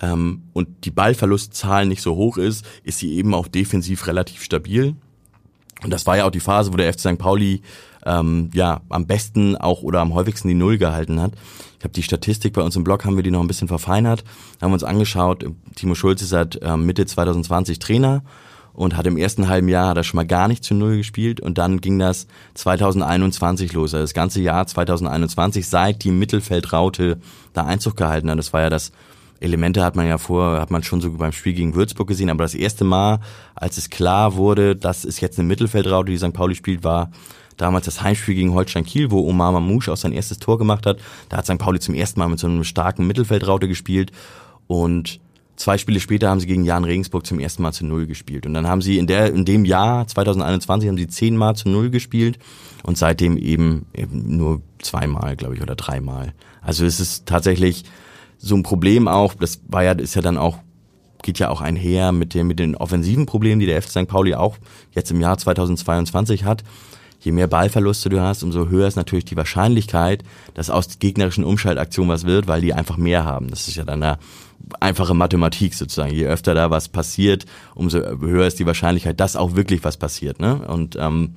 ähm, und die Ballverlustzahl nicht so hoch ist, ist sie eben auch defensiv relativ stabil. Und das war ja auch die Phase, wo der FC St. Pauli ähm, ja am besten auch oder am häufigsten die Null gehalten hat. Ich habe die Statistik bei uns im Blog haben wir die noch ein bisschen verfeinert, haben uns angeschaut. Timo Schulz ist seit ähm, Mitte 2020 Trainer und hat im ersten halben Jahr hat er schon mal gar nicht zu Null gespielt und dann ging das 2021 los. Also das ganze Jahr 2021, seit die Mittelfeldraute da Einzug gehalten hat. Das war ja das Elemente hat man ja vor, hat man schon so beim Spiel gegen Würzburg gesehen, aber das erste Mal, als es klar wurde, dass es jetzt eine Mittelfeldraute, die St. Pauli spielt, war damals das Heimspiel gegen Holstein Kiel, wo Omar Mamouche auch sein erstes Tor gemacht hat. Da hat St. Pauli zum ersten Mal mit so einem starken Mittelfeldraute gespielt und zwei Spiele später haben sie gegen Jan Regensburg zum ersten Mal zu Null gespielt. Und dann haben sie in der, in dem Jahr 2021 haben sie zehnmal zu Null gespielt und seitdem eben, eben nur zweimal, glaube ich, oder dreimal. Also es ist tatsächlich so ein Problem auch, das war ja, ist ja dann auch, geht ja auch einher mit dem, mit den offensiven Problemen, die der FC St. Pauli auch jetzt im Jahr 2022 hat. je mehr Ballverluste du hast, umso höher ist natürlich die Wahrscheinlichkeit, dass aus gegnerischen Umschaltaktionen was wird, weil die einfach mehr haben. Das ist ja dann eine einfache Mathematik sozusagen. Je öfter da was passiert, umso höher ist die Wahrscheinlichkeit, dass auch wirklich was passiert. Ne? Und ähm,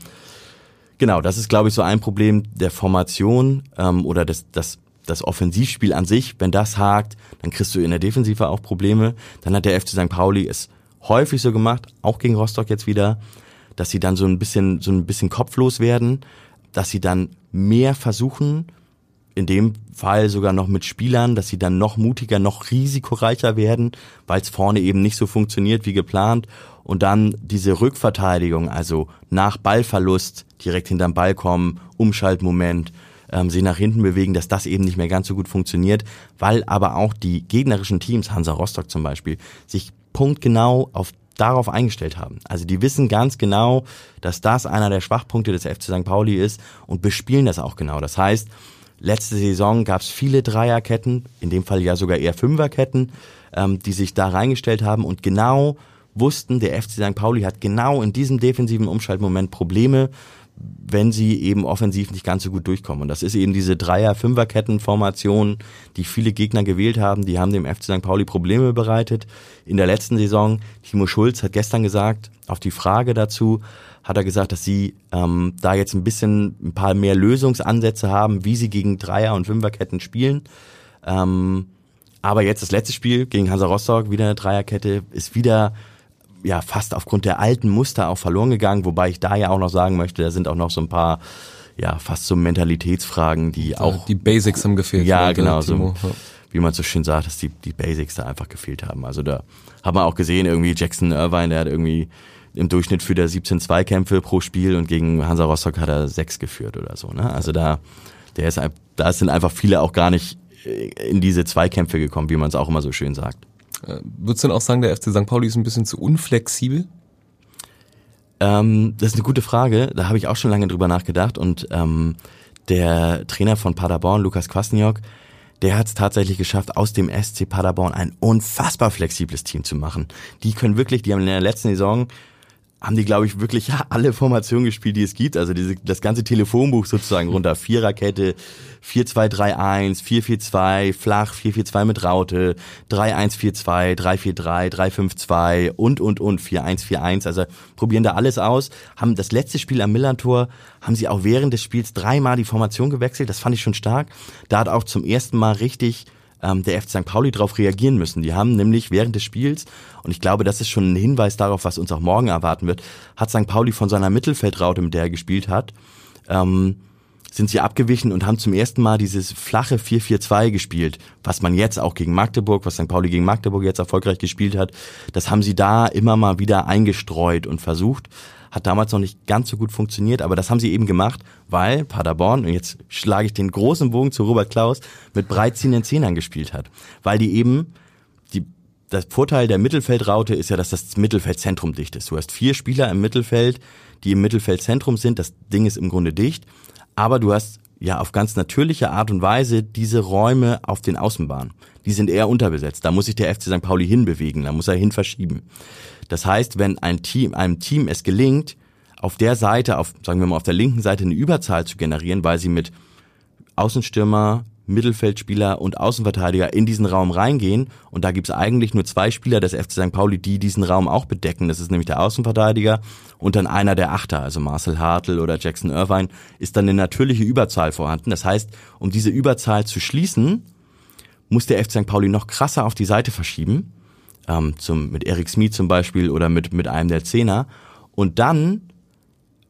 genau, das ist, glaube ich, so ein Problem der Formation ähm, oder des, das, das Offensivspiel an sich. Wenn das hakt, dann kriegst du in der Defensive auch Probleme. Dann hat der FC St. Pauli es häufig so gemacht, auch gegen Rostock jetzt wieder, dass sie dann so ein bisschen, so ein bisschen kopflos werden, dass sie dann mehr versuchen, in dem Fall sogar noch mit Spielern, dass sie dann noch mutiger, noch risikoreicher werden, weil es vorne eben nicht so funktioniert wie geplant. Und dann diese Rückverteidigung, also nach Ballverlust direkt hinterm Ball kommen, Umschaltmoment, ähm, sie nach hinten bewegen, dass das eben nicht mehr ganz so gut funktioniert, weil aber auch die gegnerischen Teams, Hansa Rostock zum Beispiel, sich punktgenau auf darauf eingestellt haben. Also die wissen ganz genau, dass das einer der Schwachpunkte des FC St. Pauli ist und bespielen das auch genau. Das heißt, letzte Saison gab es viele Dreierketten, in dem Fall ja sogar eher Fünferketten, ähm, die sich da reingestellt haben und genau wussten, der FC St. Pauli hat genau in diesem defensiven Umschaltmoment Probleme, wenn sie eben offensiv nicht ganz so gut durchkommen. Und das ist eben diese Dreier-Fünferketten-Formation, die viele Gegner gewählt haben. Die haben dem FC St. Pauli Probleme bereitet. In der letzten Saison, Timo Schulz hat gestern gesagt, auf die Frage dazu, hat er gesagt, dass sie ähm, da jetzt ein bisschen ein paar mehr Lösungsansätze haben, wie sie gegen Dreier- und Fünferketten spielen. Ähm, aber jetzt das letzte Spiel gegen Hansa Rostock, wieder eine Dreierkette, ist wieder ja fast aufgrund der alten Muster auch verloren gegangen, wobei ich da ja auch noch sagen möchte, da sind auch noch so ein paar ja fast so Mentalitätsfragen, die ja, auch die Basics haben gefehlt. Ja, genau, so, wie man so schön sagt, dass die die Basics da einfach gefehlt haben. Also da hat man auch gesehen, irgendwie Jackson Irvine, der hat irgendwie im Durchschnitt für der 17 Zweikämpfe pro Spiel und gegen Hansa Rostock hat er sechs geführt oder so. Ne? Also da, der ist, da sind einfach viele auch gar nicht in diese Zweikämpfe gekommen, wie man es auch immer so schön sagt. Äh, würdest du denn auch sagen, der FC St. Pauli ist ein bisschen zu unflexibel? Ähm, das ist eine gute Frage. Da habe ich auch schon lange drüber nachgedacht. Und ähm, der Trainer von Paderborn, Lukas Kwasniok, der hat es tatsächlich geschafft, aus dem SC Paderborn ein unfassbar flexibles Team zu machen. Die können wirklich, die haben in der letzten Saison haben die, glaube ich, wirklich alle Formationen gespielt, die es gibt. Also diese, das ganze Telefonbuch sozusagen runter. Viererkette, 4-2-3-1, 4-4-2, flach, 4-4-2 mit Raute, 3-1-4-2, 3-4-3, 3-5-2 und, und, und, 4-1-4-1. Also probieren da alles aus. Haben das letzte Spiel am Millantor, haben sie auch während des Spiels dreimal die Formation gewechselt. Das fand ich schon stark. Da hat auch zum ersten Mal richtig ähm, der FC St. Pauli darauf reagieren müssen. Die haben nämlich während des Spiels, und ich glaube, das ist schon ein Hinweis darauf, was uns auch morgen erwarten wird, hat St. Pauli von seiner Mittelfeldraute, mit der er gespielt hat, ähm, sind sie abgewichen und haben zum ersten Mal dieses flache 4-4-2 gespielt, was man jetzt auch gegen Magdeburg, was St. Pauli gegen Magdeburg jetzt erfolgreich gespielt hat. Das haben sie da immer mal wieder eingestreut und versucht. Hat damals noch nicht ganz so gut funktioniert, aber das haben sie eben gemacht, weil Paderborn, und jetzt schlage ich den großen Bogen zu Robert Klaus, mit breitziehenden Zehnern gespielt hat. Weil die eben, die, das Vorteil der Mittelfeldraute ist ja, dass das Mittelfeldzentrum dicht ist. Du hast vier Spieler im Mittelfeld, die im Mittelfeldzentrum sind. Das Ding ist im Grunde dicht. Aber du hast ja auf ganz natürliche Art und Weise diese Räume auf den Außenbahnen. Die sind eher unterbesetzt. Da muss sich der FC St. Pauli hinbewegen, da muss er hin verschieben. Das heißt, wenn ein Team, einem Team es gelingt, auf der Seite, auf, sagen wir mal, auf der linken Seite eine Überzahl zu generieren, weil sie mit Außenstürmer, Mittelfeldspieler und Außenverteidiger in diesen Raum reingehen. Und da gibt's eigentlich nur zwei Spieler des FC St. Pauli, die diesen Raum auch bedecken. Das ist nämlich der Außenverteidiger und dann einer der Achter, also Marcel Hartl oder Jackson Irvine, ist dann eine natürliche Überzahl vorhanden. Das heißt, um diese Überzahl zu schließen, muss der FC St. Pauli noch krasser auf die Seite verschieben ähm, zum, mit Eric Smith zum Beispiel oder mit, mit einem der Zehner. Und dann,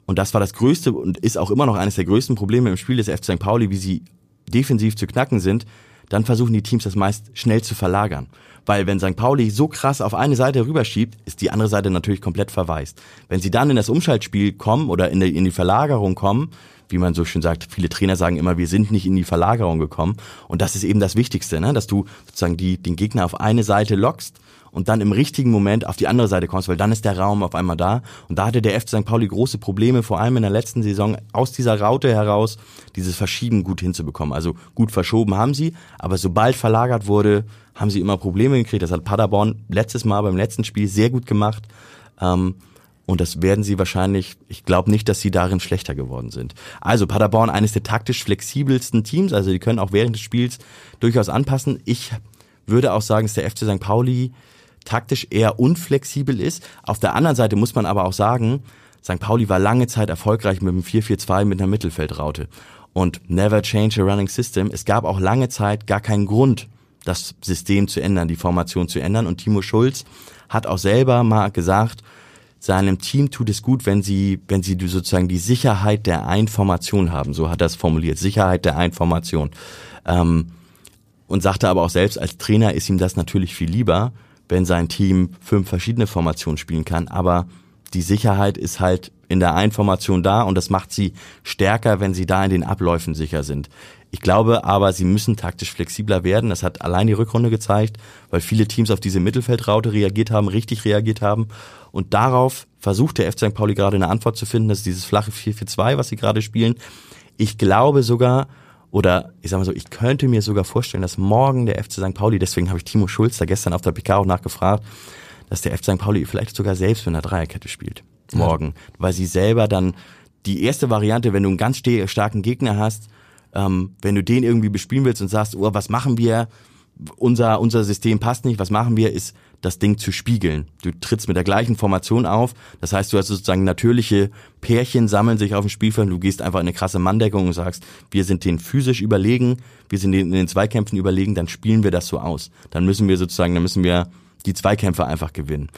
und das war das größte und ist auch immer noch eines der größten Probleme im Spiel des FC St. Pauli, wie sie defensiv zu knacken sind, dann versuchen die Teams das meist schnell zu verlagern. Weil wenn St. Pauli so krass auf eine Seite rüberschiebt, ist die andere Seite natürlich komplett verwaist. Wenn sie dann in das Umschaltspiel kommen oder in die, in die Verlagerung kommen, wie man so schön sagt, viele Trainer sagen immer, wir sind nicht in die Verlagerung gekommen. Und das ist eben das Wichtigste, ne? dass du sozusagen die, den Gegner auf eine Seite lockst und dann im richtigen Moment auf die andere Seite kommst, weil dann ist der Raum auf einmal da. Und da hatte der FC St. Pauli große Probleme, vor allem in der letzten Saison, aus dieser Raute heraus dieses Verschieben gut hinzubekommen. Also gut verschoben haben sie, aber sobald verlagert wurde, haben sie immer Probleme gekriegt. Das hat Paderborn letztes Mal beim letzten Spiel sehr gut gemacht. Ähm, Und das werden sie wahrscheinlich, ich glaube nicht, dass sie darin schlechter geworden sind. Also Paderborn, eines der taktisch flexibelsten Teams, also die können auch während des Spiels durchaus anpassen. Ich würde auch sagen, dass der FC St. Pauli taktisch eher unflexibel ist. Auf der anderen Seite muss man aber auch sagen, St. Pauli war lange Zeit erfolgreich mit dem 4-4-2 mit einer Mittelfeldraute. Und never change a running system. Es gab auch lange Zeit gar keinen Grund, das System zu ändern, die Formation zu ändern. Und Timo Schulz hat auch selber mal gesagt, seinem Team tut es gut, wenn sie, wenn sie sozusagen die Sicherheit der Einformation haben. So hat er es formuliert. Sicherheit der Einformation. Ähm, und sagte aber auch selbst, als Trainer ist ihm das natürlich viel lieber, wenn sein Team fünf verschiedene Formationen spielen kann. Aber die Sicherheit ist halt in der Einformation da und das macht sie stärker, wenn sie da in den Abläufen sicher sind. Ich glaube aber, sie müssen taktisch flexibler werden. Das hat allein die Rückrunde gezeigt, weil viele Teams auf diese Mittelfeldraute reagiert haben, richtig reagiert haben. Und darauf versucht der FC St. Pauli gerade eine Antwort zu finden. Das ist dieses flache 4-4-2, was sie gerade spielen. Ich glaube sogar, oder ich sag mal so, ich könnte mir sogar vorstellen, dass morgen der FC St. Pauli, deswegen habe ich Timo Schulz da gestern auf der PK auch nachgefragt, dass der FC St. Pauli vielleicht sogar selbst mit einer Dreierkette spielt. Morgen. Ja. Weil sie selber dann die erste Variante, wenn du einen ganz starken Gegner hast, ähm, wenn du den irgendwie bespielen willst und sagst, oh, was machen wir? Unser, unser System passt nicht, was machen wir, ist das Ding zu spiegeln. Du trittst mit der gleichen Formation auf. Das heißt, du hast sozusagen natürliche Pärchen sammeln sich auf dem Spielfeld. Du gehst einfach in eine krasse Manndeckung und sagst, wir sind denen physisch überlegen, wir sind in den Zweikämpfen überlegen, dann spielen wir das so aus. Dann müssen wir sozusagen, dann müssen wir die Zweikämpfe einfach gewinnen.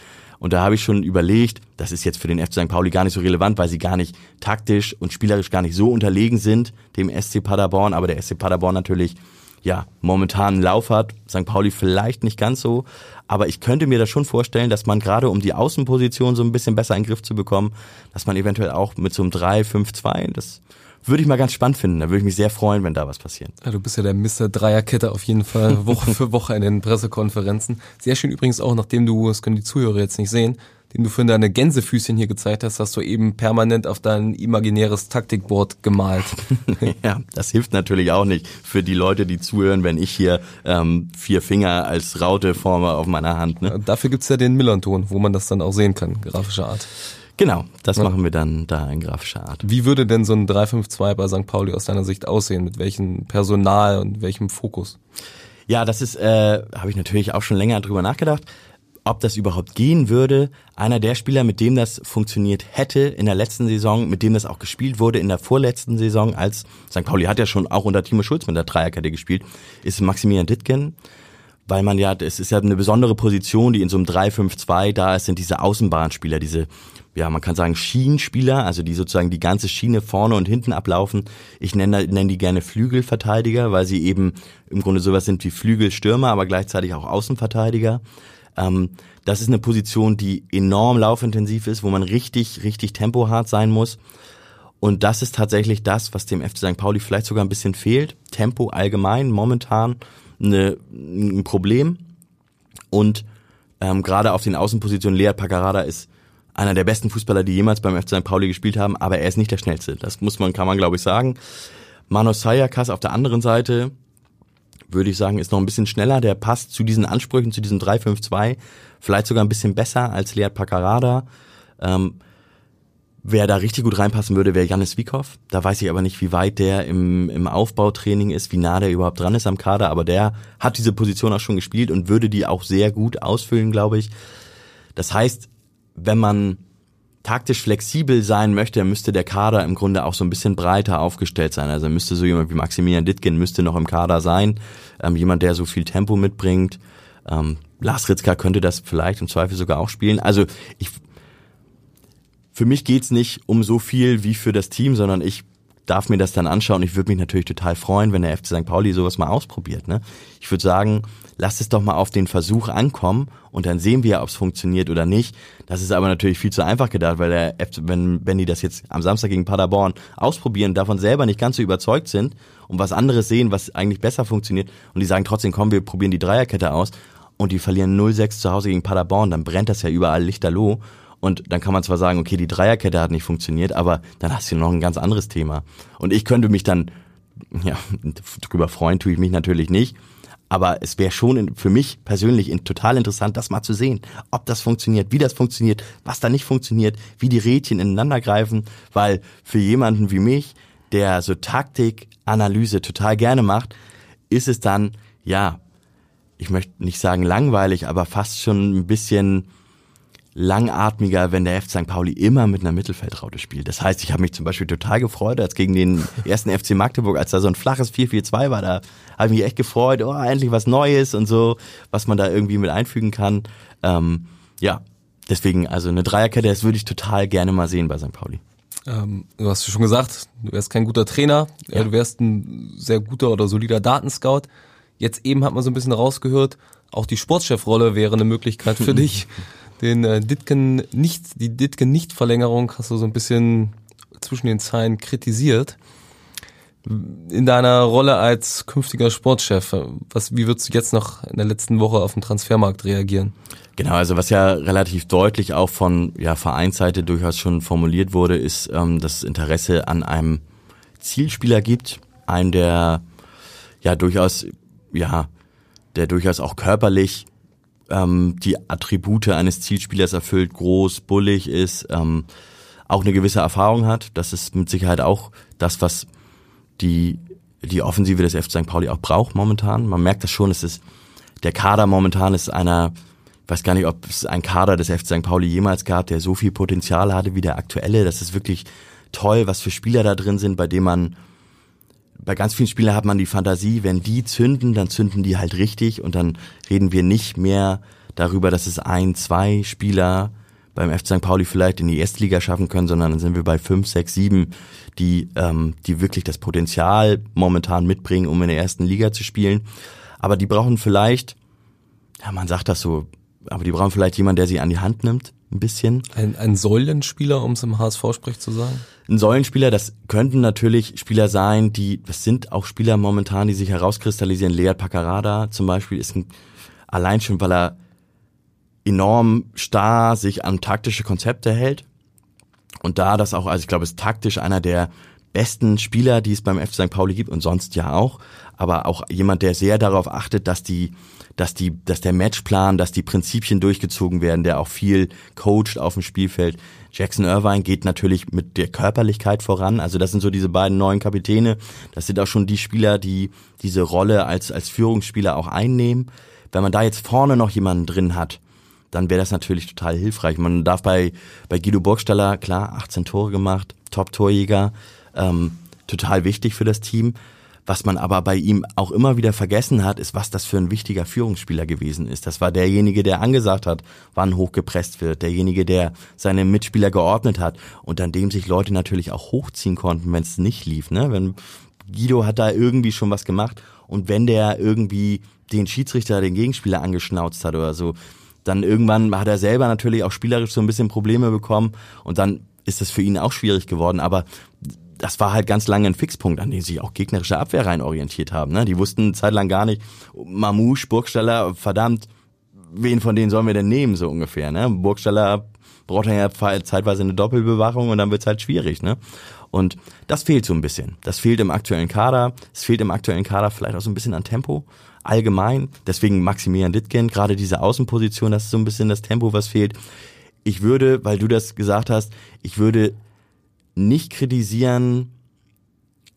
Und da habe ich schon überlegt, das ist jetzt für den FC St. Pauli gar nicht so relevant, weil sie gar nicht taktisch und spielerisch gar nicht so unterlegen sind, dem SC Paderborn, aber der SC Paderborn natürlich ja, momentan einen Lauf hat, St. Pauli vielleicht nicht ganz so, aber ich könnte mir das schon vorstellen, dass man gerade um die Außenposition so ein bisschen besser in den Griff zu bekommen, dass man eventuell auch mit so einem 3-5-2, das würde ich mal ganz spannend finden. Da würde ich mich sehr freuen, wenn da was passiert. Ja, du bist ja der Mr. Dreierkette auf jeden Fall Woche für Woche in den Pressekonferenzen. Sehr schön übrigens auch, nachdem du, das können die Zuhörer jetzt nicht sehen, den du für deine Gänsefüßchen hier gezeigt hast, hast du eben permanent auf dein imaginäres Taktikboard gemalt. ja, das hilft natürlich auch nicht für die Leute, die zuhören, wenn ich hier ähm, vier Finger als Raute forme auf meiner Hand. Ne? Dafür gibt's ja den Millanton, wo man das dann auch sehen kann, grafischer Art. Genau, das ja. machen wir dann da in grafischer Art. Wie würde denn so ein 352 bei St. Pauli aus deiner Sicht aussehen? Mit welchem Personal und welchem Fokus? Ja, das ist, äh, habe ich natürlich auch schon länger drüber nachgedacht ob das überhaupt gehen würde. Einer der Spieler, mit dem das funktioniert hätte in der letzten Saison, mit dem das auch gespielt wurde in der vorletzten Saison, als St. Pauli hat ja schon auch unter Timo Schulz mit der Dreierkette gespielt, ist Maximilian Dittgen weil man ja, es ist ja eine besondere Position, die in so einem 3-5-2 da ist, sind diese Außenbahnspieler, diese, ja, man kann sagen Schienenspieler, also die sozusagen die ganze Schiene vorne und hinten ablaufen. Ich nenne, nenne die gerne Flügelverteidiger, weil sie eben im Grunde sowas sind wie Flügelstürmer, aber gleichzeitig auch Außenverteidiger. Ähm, das ist eine Position, die enorm laufintensiv ist, wo man richtig, richtig tempohart sein muss. Und das ist tatsächlich das, was dem FC St. Pauli vielleicht sogar ein bisschen fehlt. Tempo allgemein momentan eine, ein Problem. Und ähm, gerade auf den Außenpositionen, Lea Paccarada ist einer der besten Fußballer, die jemals beim FC St. Pauli gespielt haben, aber er ist nicht der schnellste. Das muss man, kann man glaube ich sagen. Manos Sayakas auf der anderen Seite, würde ich sagen, ist noch ein bisschen schneller. Der passt zu diesen Ansprüchen, zu diesem 3-5-2, vielleicht sogar ein bisschen besser als Lead Paccarada. Ähm, Wer da richtig gut reinpassen würde, wäre Janis Wiekow. Da weiß ich aber nicht, wie weit der im, im Aufbautraining ist, wie nah der überhaupt dran ist am Kader. Aber der hat diese Position auch schon gespielt und würde die auch sehr gut ausfüllen, glaube ich. Das heißt, wenn man taktisch flexibel sein möchte, müsste der Kader im Grunde auch so ein bisschen breiter aufgestellt sein. Also müsste so jemand wie Maximilian Dittgen müsste noch im Kader sein. Ähm, jemand, der so viel Tempo mitbringt. Ähm, Lars Ritzka könnte das vielleicht im Zweifel sogar auch spielen. Also ich für mich geht's nicht um so viel wie für das Team, sondern ich darf mir das dann anschauen. Ich würde mich natürlich total freuen, wenn der FC St. Pauli sowas mal ausprobiert. Ne? Ich würde sagen, lasst es doch mal auf den Versuch ankommen und dann sehen wir, ob es funktioniert oder nicht. Das ist aber natürlich viel zu einfach gedacht, weil der FC, wenn, wenn die das jetzt am Samstag gegen Paderborn ausprobieren, davon selber nicht ganz so überzeugt sind und was anderes sehen, was eigentlich besser funktioniert und die sagen trotzdem, komm, wir probieren die Dreierkette aus und die verlieren 0-6 zu Hause gegen Paderborn, dann brennt das ja überall lichterloh und dann kann man zwar sagen, okay, die Dreierkette hat nicht funktioniert, aber dann hast du noch ein ganz anderes Thema. Und ich könnte mich dann, ja, drüber freuen tue ich mich natürlich nicht. Aber es wäre schon für mich persönlich total interessant, das mal zu sehen, ob das funktioniert, wie das funktioniert, was da nicht funktioniert, wie die Rädchen ineinander greifen, weil für jemanden wie mich, der so Taktikanalyse total gerne macht, ist es dann, ja, ich möchte nicht sagen langweilig, aber fast schon ein bisschen langatmiger, wenn der FC St. Pauli immer mit einer Mittelfeldraute spielt. Das heißt, ich habe mich zum Beispiel total gefreut, als gegen den ersten FC Magdeburg, als da so ein flaches 4-4-2 war, da habe ich mich echt gefreut, oh, endlich was Neues und so, was man da irgendwie mit einfügen kann. Ähm, ja, deswegen, also eine Dreierkette, das würde ich total gerne mal sehen bei St. Pauli. Ähm, du hast schon gesagt, du wärst kein guter Trainer, ja. du wärst ein sehr guter oder solider Datenscout. Jetzt eben hat man so ein bisschen rausgehört, auch die Sportchefrolle wäre eine Möglichkeit für dich. Den äh, Ditken nicht, die Ditken nicht Verlängerung hast du so ein bisschen zwischen den Zeilen kritisiert. In deiner Rolle als künftiger Sportchef, was, wie würdest du jetzt noch in der letzten Woche auf den Transfermarkt reagieren? Genau, also was ja relativ deutlich auch von ja, Vereinsseite durchaus schon formuliert wurde, ist, ähm, dass Interesse an einem Zielspieler gibt, einen, der ja durchaus ja, der durchaus auch körperlich ähm, die Attribute eines Zielspielers erfüllt, groß, bullig ist, ähm, auch eine gewisse Erfahrung hat. Das ist mit Sicherheit auch das, was die, die Offensive des FC St. Pauli auch braucht momentan. Man merkt das schon, es ist, der Kader momentan ist einer, ich weiß gar nicht, ob es ein Kader des FC St. Pauli jemals gab, der so viel Potenzial hatte wie der aktuelle. Das ist wirklich toll, was für Spieler da drin sind, bei denen man bei ganz vielen Spielern hat man die Fantasie, wenn die zünden, dann zünden die halt richtig und dann reden wir nicht mehr darüber, dass es ein, zwei Spieler beim FC St. Pauli vielleicht in die Erstliga schaffen können, sondern dann sind wir bei fünf, sechs, sieben, die, ähm, die wirklich das Potenzial momentan mitbringen, um in der ersten Liga zu spielen. Aber die brauchen vielleicht, ja, man sagt das so, aber die brauchen vielleicht jemanden, der sie an die Hand nimmt, ein bisschen. Ein, ein Säulenspieler, um es im HSV-Sprech zu sagen? Ein Säulenspieler, das könnten natürlich Spieler sein, die, das sind auch Spieler momentan, die sich herauskristallisieren. Lead Paccarada zum Beispiel ist ein, allein schon, weil er enorm starr sich an taktische Konzepte hält. Und da das auch, also ich glaube, ist taktisch einer der besten Spieler, die es beim FC St. Pauli gibt und sonst ja auch, aber auch jemand, der sehr darauf achtet, dass die dass die, dass der Matchplan, dass die Prinzipien durchgezogen werden, der auch viel coacht auf dem Spielfeld. Jackson Irvine geht natürlich mit der Körperlichkeit voran. Also das sind so diese beiden neuen Kapitäne. Das sind auch schon die Spieler, die diese Rolle als, als Führungsspieler auch einnehmen. Wenn man da jetzt vorne noch jemanden drin hat, dann wäre das natürlich total hilfreich. Man darf bei, bei Guido Burgstaller, klar, 18 Tore gemacht, Top-Torjäger, ähm, total wichtig für das Team. Was man aber bei ihm auch immer wieder vergessen hat, ist, was das für ein wichtiger Führungsspieler gewesen ist. Das war derjenige, der angesagt hat, wann hochgepresst wird, derjenige, der seine Mitspieler geordnet hat und an dem sich Leute natürlich auch hochziehen konnten, wenn es nicht lief. Ne? Wenn Guido hat da irgendwie schon was gemacht und wenn der irgendwie den Schiedsrichter, den Gegenspieler angeschnauzt hat oder so, dann irgendwann hat er selber natürlich auch spielerisch so ein bisschen Probleme bekommen und dann ist das für ihn auch schwierig geworden. Aber das war halt ganz lange ein Fixpunkt, an dem sich auch gegnerische Abwehrreihen orientiert haben. Ne? Die wussten zeitlang gar nicht, Mamouche, Burgstaller, verdammt, wen von denen sollen wir denn nehmen, so ungefähr. Ne? Burgstaller braucht ja zeitweise eine Doppelbewachung und dann wird's halt schwierig. Ne? Und das fehlt so ein bisschen. Das fehlt im aktuellen Kader. Es fehlt im aktuellen Kader vielleicht auch so ein bisschen an Tempo. Allgemein. Deswegen Maximilian Dittgen, gerade diese Außenposition, das ist so ein bisschen das Tempo, was fehlt. Ich würde, weil du das gesagt hast, ich würde nicht kritisieren,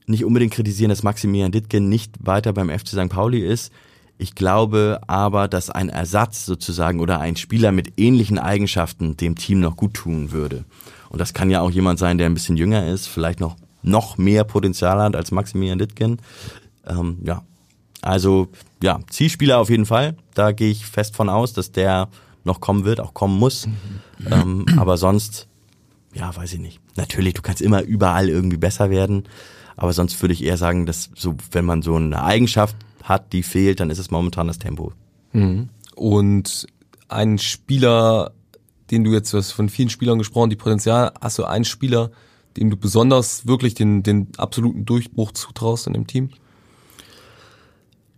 nicht unbedingt kritisieren, dass Maximilian Dittgen nicht weiter beim FC St. Pauli ist. Ich glaube aber, dass ein Ersatz sozusagen oder ein Spieler mit ähnlichen Eigenschaften dem Team noch gut tun würde. Und das kann ja auch jemand sein, der ein bisschen jünger ist, vielleicht noch, noch mehr Potenzial hat als Maximilian Dittgen. Ähm, ja, also ja, Zielspieler auf jeden Fall. Da gehe ich fest von aus, dass der noch kommen wird, auch kommen muss. Mhm. Ähm, aber sonst ja, weiß ich nicht. Natürlich, du kannst immer überall irgendwie besser werden, aber sonst würde ich eher sagen, dass so, wenn man so eine Eigenschaft hat, die fehlt, dann ist es momentan das Tempo. Mhm. Und ein Spieler, den du jetzt, du hast von vielen Spielern gesprochen, die Potenzial, hast du einen Spieler, dem du besonders wirklich den, den absoluten Durchbruch zutraust in dem Team?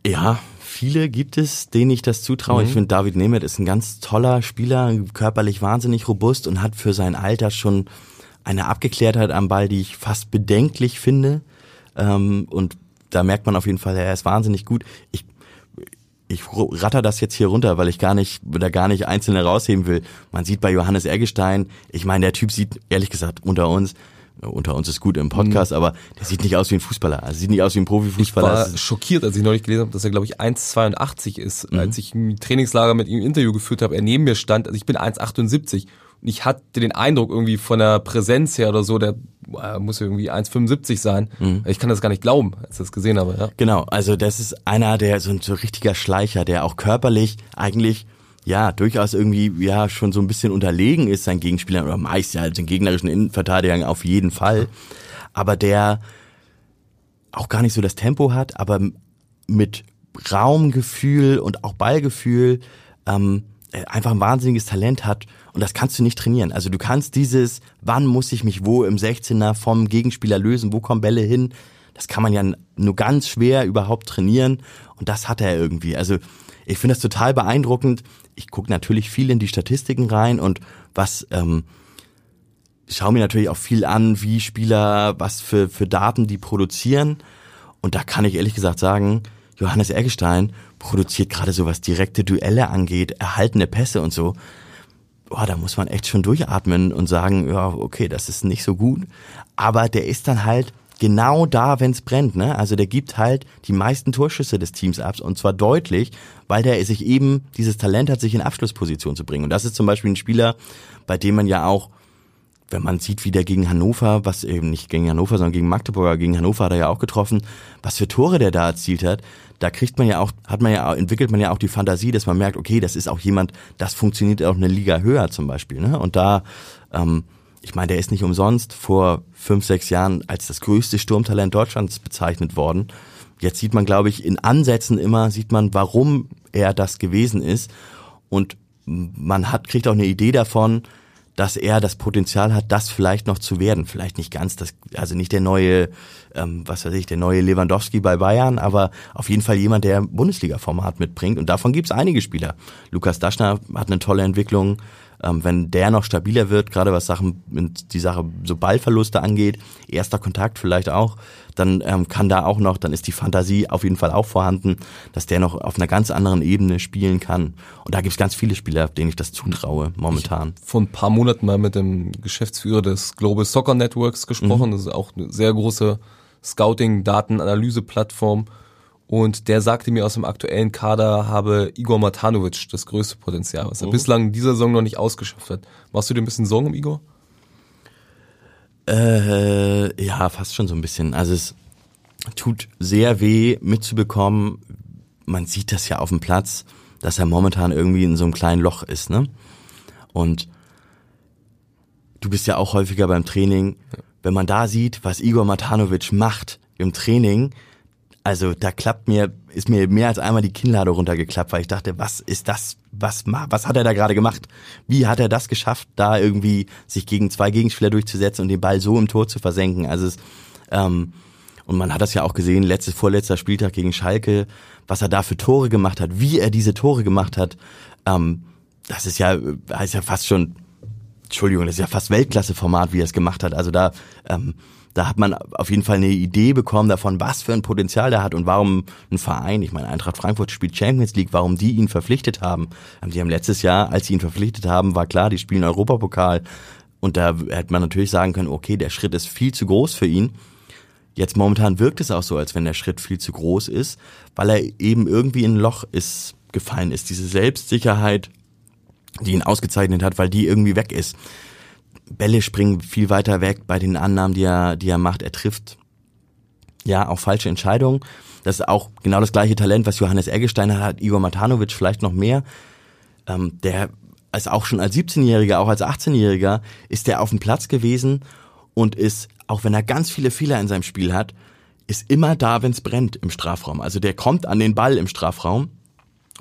Ja, viele gibt es, denen ich das zutraue. Mhm. Ich finde, David Nemeth ist ein ganz toller Spieler, körperlich wahnsinnig robust und hat für sein Alter schon eine Abgeklärtheit am Ball, die ich fast bedenklich finde. Ähm, und da merkt man auf jeden Fall, er ist wahnsinnig gut. Ich, ich ratter das jetzt hier runter, weil ich gar nicht, da gar nicht einzelne rausheben will. Man sieht bei Johannes Ergestein, ich meine, der Typ sieht, ehrlich gesagt, unter uns, unter uns ist gut im Podcast, mhm. aber der sieht nicht aus wie ein Fußballer. Also sieht nicht aus wie ein Profifußballer. Ich war schockiert, als ich neulich gelesen habe, dass er, glaube ich, 1,82 ist. Mhm. Als ich im Trainingslager mit ihm ein Interview geführt habe, er neben mir stand, also ich bin 1,78 und ich hatte den Eindruck irgendwie von der Präsenz her oder so, der äh, muss irgendwie 1,75 sein. Mhm. Ich kann das gar nicht glauben, als ich das gesehen habe. Ja. Genau, also das ist einer, der so ein so richtiger Schleicher, der auch körperlich eigentlich ja durchaus irgendwie ja schon so ein bisschen unterlegen ist sein Gegenspieler oder meist ja den gegnerischen Innenverteidigern auf jeden Fall, aber der auch gar nicht so das Tempo hat, aber mit Raumgefühl und auch Ballgefühl ähm, äh, einfach ein wahnsinniges Talent hat und das kannst du nicht trainieren. Also du kannst dieses, wann muss ich mich wo im 16er vom Gegenspieler lösen, wo kommen Bälle hin, das kann man ja nur ganz schwer überhaupt trainieren und das hat er irgendwie. Also ich finde das total beeindruckend. Ich gucke natürlich viel in die Statistiken rein und was ähm, schaue mir natürlich auch viel an, wie Spieler, was für, für Daten die produzieren. Und da kann ich ehrlich gesagt sagen, Johannes Eggestein produziert gerade so was direkte Duelle angeht, erhaltene Pässe und so. Boah, da muss man echt schon durchatmen und sagen, ja, okay, das ist nicht so gut. Aber der ist dann halt genau da, wenn es brennt. Ne? Also der gibt halt die meisten Torschüsse des Teams ab und zwar deutlich, weil der sich eben dieses Talent hat, sich in Abschlussposition zu bringen. Und das ist zum Beispiel ein Spieler, bei dem man ja auch, wenn man sieht, wie der gegen Hannover, was eben nicht gegen Hannover, sondern gegen Magdeburg, gegen Hannover hat er ja auch getroffen, was für Tore der da erzielt hat, da kriegt man ja auch, hat man ja, entwickelt man ja auch die Fantasie, dass man merkt, okay, das ist auch jemand, das funktioniert auch eine Liga höher zum Beispiel. Ne? Und da, ähm, ich meine, der ist nicht umsonst vor fünf, sechs Jahren als das größte Sturmtalent Deutschlands bezeichnet worden. Jetzt sieht man, glaube ich, in Ansätzen immer, sieht man, warum er das gewesen ist. Und man hat, kriegt auch eine Idee davon, dass er das Potenzial hat, das vielleicht noch zu werden. Vielleicht nicht ganz, das, also nicht der neue, ähm, was weiß ich, der neue Lewandowski bei Bayern, aber auf jeden Fall jemand, der Bundesliga-Format mitbringt. Und davon gibt es einige Spieler. Lukas Daschner hat eine tolle Entwicklung ähm, wenn der noch stabiler wird, gerade was Sachen, die Sache so Ballverluste angeht, erster Kontakt vielleicht auch, dann ähm, kann da auch noch, dann ist die Fantasie auf jeden Fall auch vorhanden, dass der noch auf einer ganz anderen Ebene spielen kann. Und da gibt es ganz viele Spieler, denen ich das zutraue momentan. Ich vor ein paar Monaten mal mit dem Geschäftsführer des Global Soccer Networks gesprochen. Mhm. Das ist auch eine sehr große Scouting-Daten-Analyse-Plattform. Und der sagte mir aus dem aktuellen Kader habe Igor Matanovic das größte Potenzial, was er mhm. bislang in dieser Saison noch nicht ausgeschafft hat. Machst du dir ein bisschen Sorgen um Igor? Äh, ja, fast schon so ein bisschen. Also es tut sehr weh mitzubekommen. Man sieht das ja auf dem Platz, dass er momentan irgendwie in so einem kleinen Loch ist, ne? Und du bist ja auch häufiger beim Training. Wenn man da sieht, was Igor Matanovic macht im Training, also da klappt mir, ist mir mehr als einmal die Kinnlade runtergeklappt, weil ich dachte, was ist das, was, was hat er da gerade gemacht? Wie hat er das geschafft, da irgendwie sich gegen zwei Gegenspieler durchzusetzen und den Ball so im Tor zu versenken? Also es, ähm, und man hat das ja auch gesehen, letztes, vorletzter Spieltag gegen Schalke, was er da für Tore gemacht hat, wie er diese Tore gemacht hat, ähm, das ist ja, ist ja fast schon, Entschuldigung, das ist ja fast Weltklasse-Format, wie er es gemacht hat. Also da, ähm, da hat man auf jeden Fall eine Idee bekommen davon, was für ein Potenzial der hat und warum ein Verein, ich meine, Eintracht Frankfurt spielt Champions League, warum die ihn verpflichtet haben. Die haben letztes Jahr, als sie ihn verpflichtet haben, war klar, die spielen Europapokal. Und da hätte man natürlich sagen können, okay, der Schritt ist viel zu groß für ihn. Jetzt momentan wirkt es auch so, als wenn der Schritt viel zu groß ist, weil er eben irgendwie in ein Loch ist, gefallen ist. Diese Selbstsicherheit, die ihn ausgezeichnet hat, weil die irgendwie weg ist. Bälle springen viel weiter weg bei den Annahmen, die er, die er macht. Er trifft ja auch falsche Entscheidungen. Das ist auch genau das gleiche Talent, was Johannes Eggestein hat, Igor Matanovic vielleicht noch mehr. Ähm, der ist auch schon als 17-Jähriger, auch als 18-Jähriger, ist der auf dem Platz gewesen und ist, auch wenn er ganz viele Fehler in seinem Spiel hat, ist immer da, wenn es brennt im Strafraum. Also der kommt an den Ball im Strafraum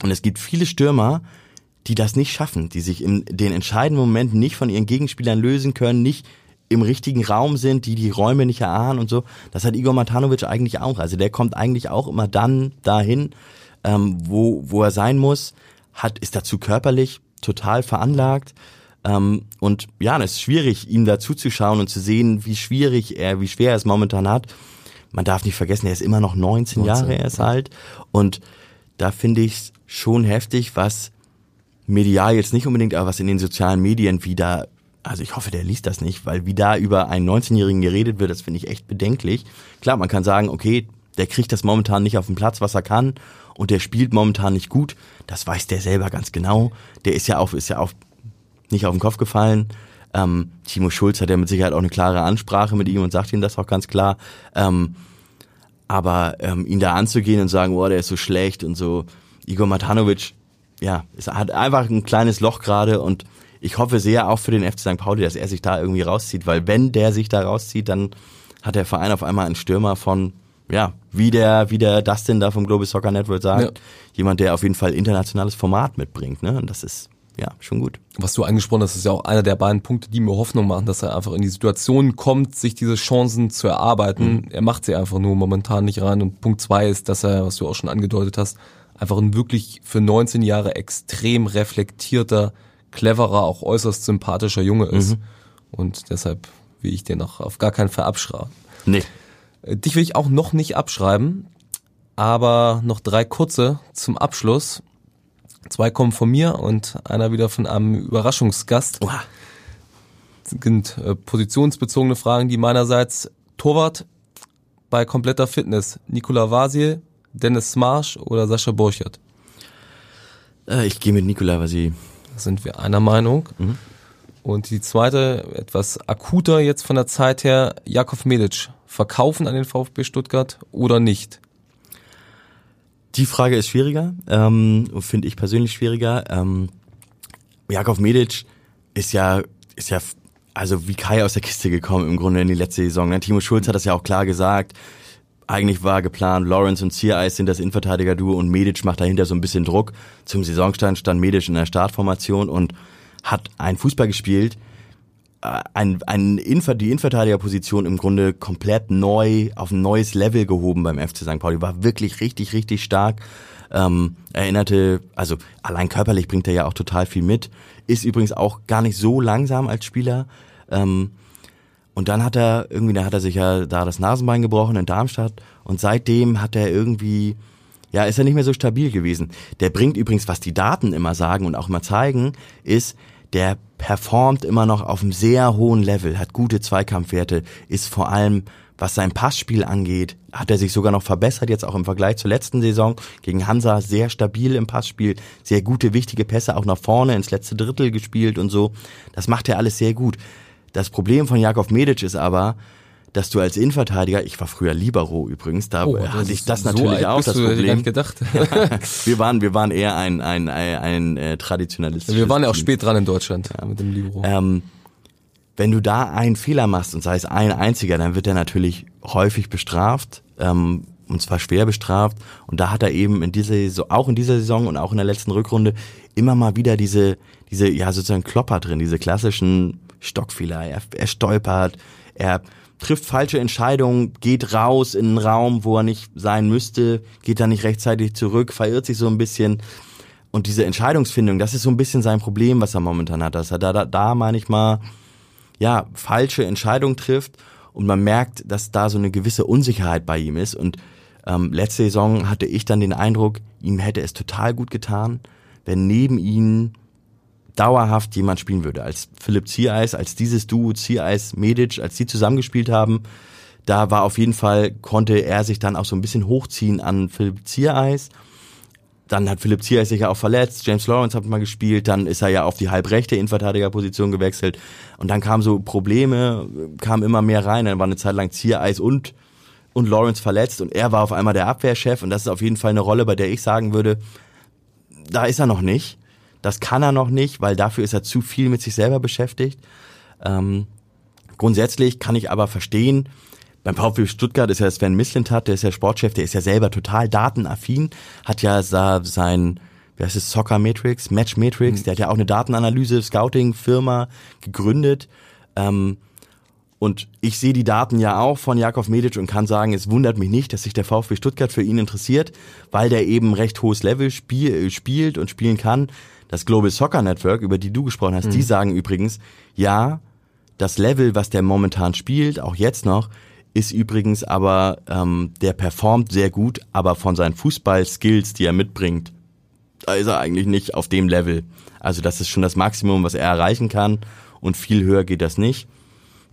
und es gibt viele Stürmer, die das nicht schaffen, die sich in den entscheidenden Momenten nicht von ihren Gegenspielern lösen können, nicht im richtigen Raum sind, die die Räume nicht erahnen und so. Das hat Igor Matanovic eigentlich auch. Also der kommt eigentlich auch immer dann dahin, ähm, wo, wo er sein muss, hat, ist dazu körperlich total veranlagt. Ähm, und ja, es ist schwierig, ihm dazu zu schauen und zu sehen, wie schwierig er, wie schwer er es momentan hat. Man darf nicht vergessen, er ist immer noch 19, 19 Jahre, er ist alt. Und da finde ich schon heftig, was medial jetzt nicht unbedingt, aber was in den sozialen Medien wieder, also ich hoffe, der liest das nicht, weil wie da über einen 19-Jährigen geredet wird, das finde ich echt bedenklich. Klar, man kann sagen, okay, der kriegt das momentan nicht auf den Platz, was er kann, und der spielt momentan nicht gut. Das weiß der selber ganz genau. Der ist ja auch, ist ja auch nicht auf den Kopf gefallen. Ähm, Timo Schulz hat ja mit Sicherheit auch eine klare Ansprache mit ihm und sagt ihm das auch ganz klar. Ähm, aber ähm, ihn da anzugehen und sagen, oh, der ist so schlecht und so, Igor Matanovic, ja, es hat einfach ein kleines Loch gerade und ich hoffe sehr auch für den FC St. Pauli, dass er sich da irgendwie rauszieht, weil wenn der sich da rauszieht, dann hat der Verein auf einmal einen Stürmer von, ja, wie der, wie der Dustin da vom Global Soccer Network sagt, ja. jemand, der auf jeden Fall internationales Format mitbringt, ne? Und das ist ja, schon gut. Was du angesprochen hast, ist ja auch einer der beiden Punkte, die mir Hoffnung machen, dass er einfach in die Situation kommt, sich diese Chancen zu erarbeiten. Mhm. Er macht sie einfach nur momentan nicht rein. Und Punkt zwei ist, dass er, was du auch schon angedeutet hast, einfach ein wirklich für 19 Jahre extrem reflektierter, cleverer, auch äußerst sympathischer Junge ist. Mhm. Und deshalb will ich dir noch auf gar keinen Fall abschreiben. Nee. Äh, dich will ich auch noch nicht abschreiben, aber noch drei kurze zum Abschluss. Zwei kommen von mir und einer wieder von einem Überraschungsgast. Oha. Das sind äh, positionsbezogene Fragen, die meinerseits Torwart bei kompletter Fitness. Nikola Vasil, Dennis Smarsch oder Sascha Borchert? Äh, ich gehe mit Nikola Vasil. Da sind wir einer Meinung. Mhm. Und die zweite, etwas akuter jetzt von der Zeit her, Jakov Medic. Verkaufen an den VfB Stuttgart oder nicht? Die Frage ist schwieriger, ähm, finde ich persönlich schwieriger. Ähm, Jakov Medic ist ja, ist ja, also wie Kai aus der Kiste gekommen im Grunde in die letzte Saison. Ne? Timo Schulz hat das ja auch klar gesagt. Eigentlich war geplant, Lawrence und Ziereis sind das Innenverteidiger-Duo und Medic macht dahinter so ein bisschen Druck. Zum Saisonstand stand Medic in der Startformation und hat einen Fußball gespielt, äh, ein, ein Inver die Innenverteidigerposition im Grunde komplett neu auf ein neues Level gehoben beim FC St. Pauli. War wirklich richtig, richtig stark. Ähm, erinnerte, also allein körperlich bringt er ja auch total viel mit. Ist übrigens auch gar nicht so langsam als Spieler. Ähm, und dann hat er irgendwie, da hat er sich ja da das Nasenbein gebrochen in Darmstadt und seitdem hat er irgendwie, ja, ist er nicht mehr so stabil gewesen. Der bringt übrigens, was die Daten immer sagen und auch immer zeigen, ist, der performt immer noch auf einem sehr hohen Level, hat gute Zweikampfwerte, ist vor allem, was sein Passspiel angeht, hat er sich sogar noch verbessert, jetzt auch im Vergleich zur letzten Saison gegen Hansa, sehr stabil im Passspiel, sehr gute, wichtige Pässe auch nach vorne ins letzte Drittel gespielt und so. Das macht er alles sehr gut. Das Problem von Jakov Medic ist aber, dass du als Innenverteidiger, ich war früher Libero übrigens, da oh, hatte ich das natürlich so auch das Problem. gedacht. wir waren, wir waren eher ein ein ein, ein äh, traditionalistisches. Wir waren ja auch spät dran in Deutschland ja. mit dem Libero. Ähm, wenn du da einen Fehler machst und sei es ein einziger, dann wird er natürlich häufig bestraft. Ähm, und zwar schwer bestraft. Und da hat er eben in dieser Saison, auch in dieser Saison und auch in der letzten Rückrunde immer mal wieder diese, diese, ja, sozusagen Klopper drin, diese klassischen Stockfehler. Er, er stolpert, er trifft falsche Entscheidungen, geht raus in einen Raum, wo er nicht sein müsste, geht dann nicht rechtzeitig zurück, verirrt sich so ein bisschen. Und diese Entscheidungsfindung, das ist so ein bisschen sein Problem, was er momentan hat, dass er da, da, da manchmal, ja, falsche Entscheidungen trifft und man merkt, dass da so eine gewisse Unsicherheit bei ihm ist. Und ähm, letzte Saison hatte ich dann den Eindruck, ihm hätte es total gut getan, wenn neben ihm dauerhaft jemand spielen würde. Als Philipp Ziereis, als dieses Duo Ziereis, Medic, als die zusammengespielt haben, da war auf jeden Fall, konnte er sich dann auch so ein bisschen hochziehen an Philipp Ziereis. Dann hat Philipp Ziereis sich ja auch verletzt, James Lawrence hat mal gespielt, dann ist er ja auf die halbrechte Innenverteidigerposition gewechselt und dann kamen so Probleme, kamen immer mehr rein, dann war eine Zeit lang Ziereis und und Lawrence verletzt und er war auf einmal der Abwehrchef und das ist auf jeden Fall eine Rolle, bei der ich sagen würde, da ist er noch nicht. Das kann er noch nicht, weil dafür ist er zu viel mit sich selber beschäftigt. Ähm, grundsätzlich kann ich aber verstehen, beim VfB Stuttgart ist ja Sven Mislintat, der ist ja Sportchef, der ist ja selber total datenaffin, hat ja sein, wie heißt es, Soccer Matrix, Match Matrix, mhm. der hat ja auch eine Datenanalyse, Scouting-Firma gegründet. Ähm, und ich sehe die Daten ja auch von Jakov Medic und kann sagen, es wundert mich nicht, dass sich der VfB Stuttgart für ihn interessiert, weil der eben recht hohes Level spiel, spielt und spielen kann das Global Soccer Network, über die du gesprochen hast, mhm. die sagen übrigens, ja, das Level, was der momentan spielt, auch jetzt noch, ist übrigens aber, ähm, der performt sehr gut, aber von seinen Fußball-Skills, die er mitbringt, da ist er eigentlich nicht auf dem Level. Also das ist schon das Maximum, was er erreichen kann und viel höher geht das nicht.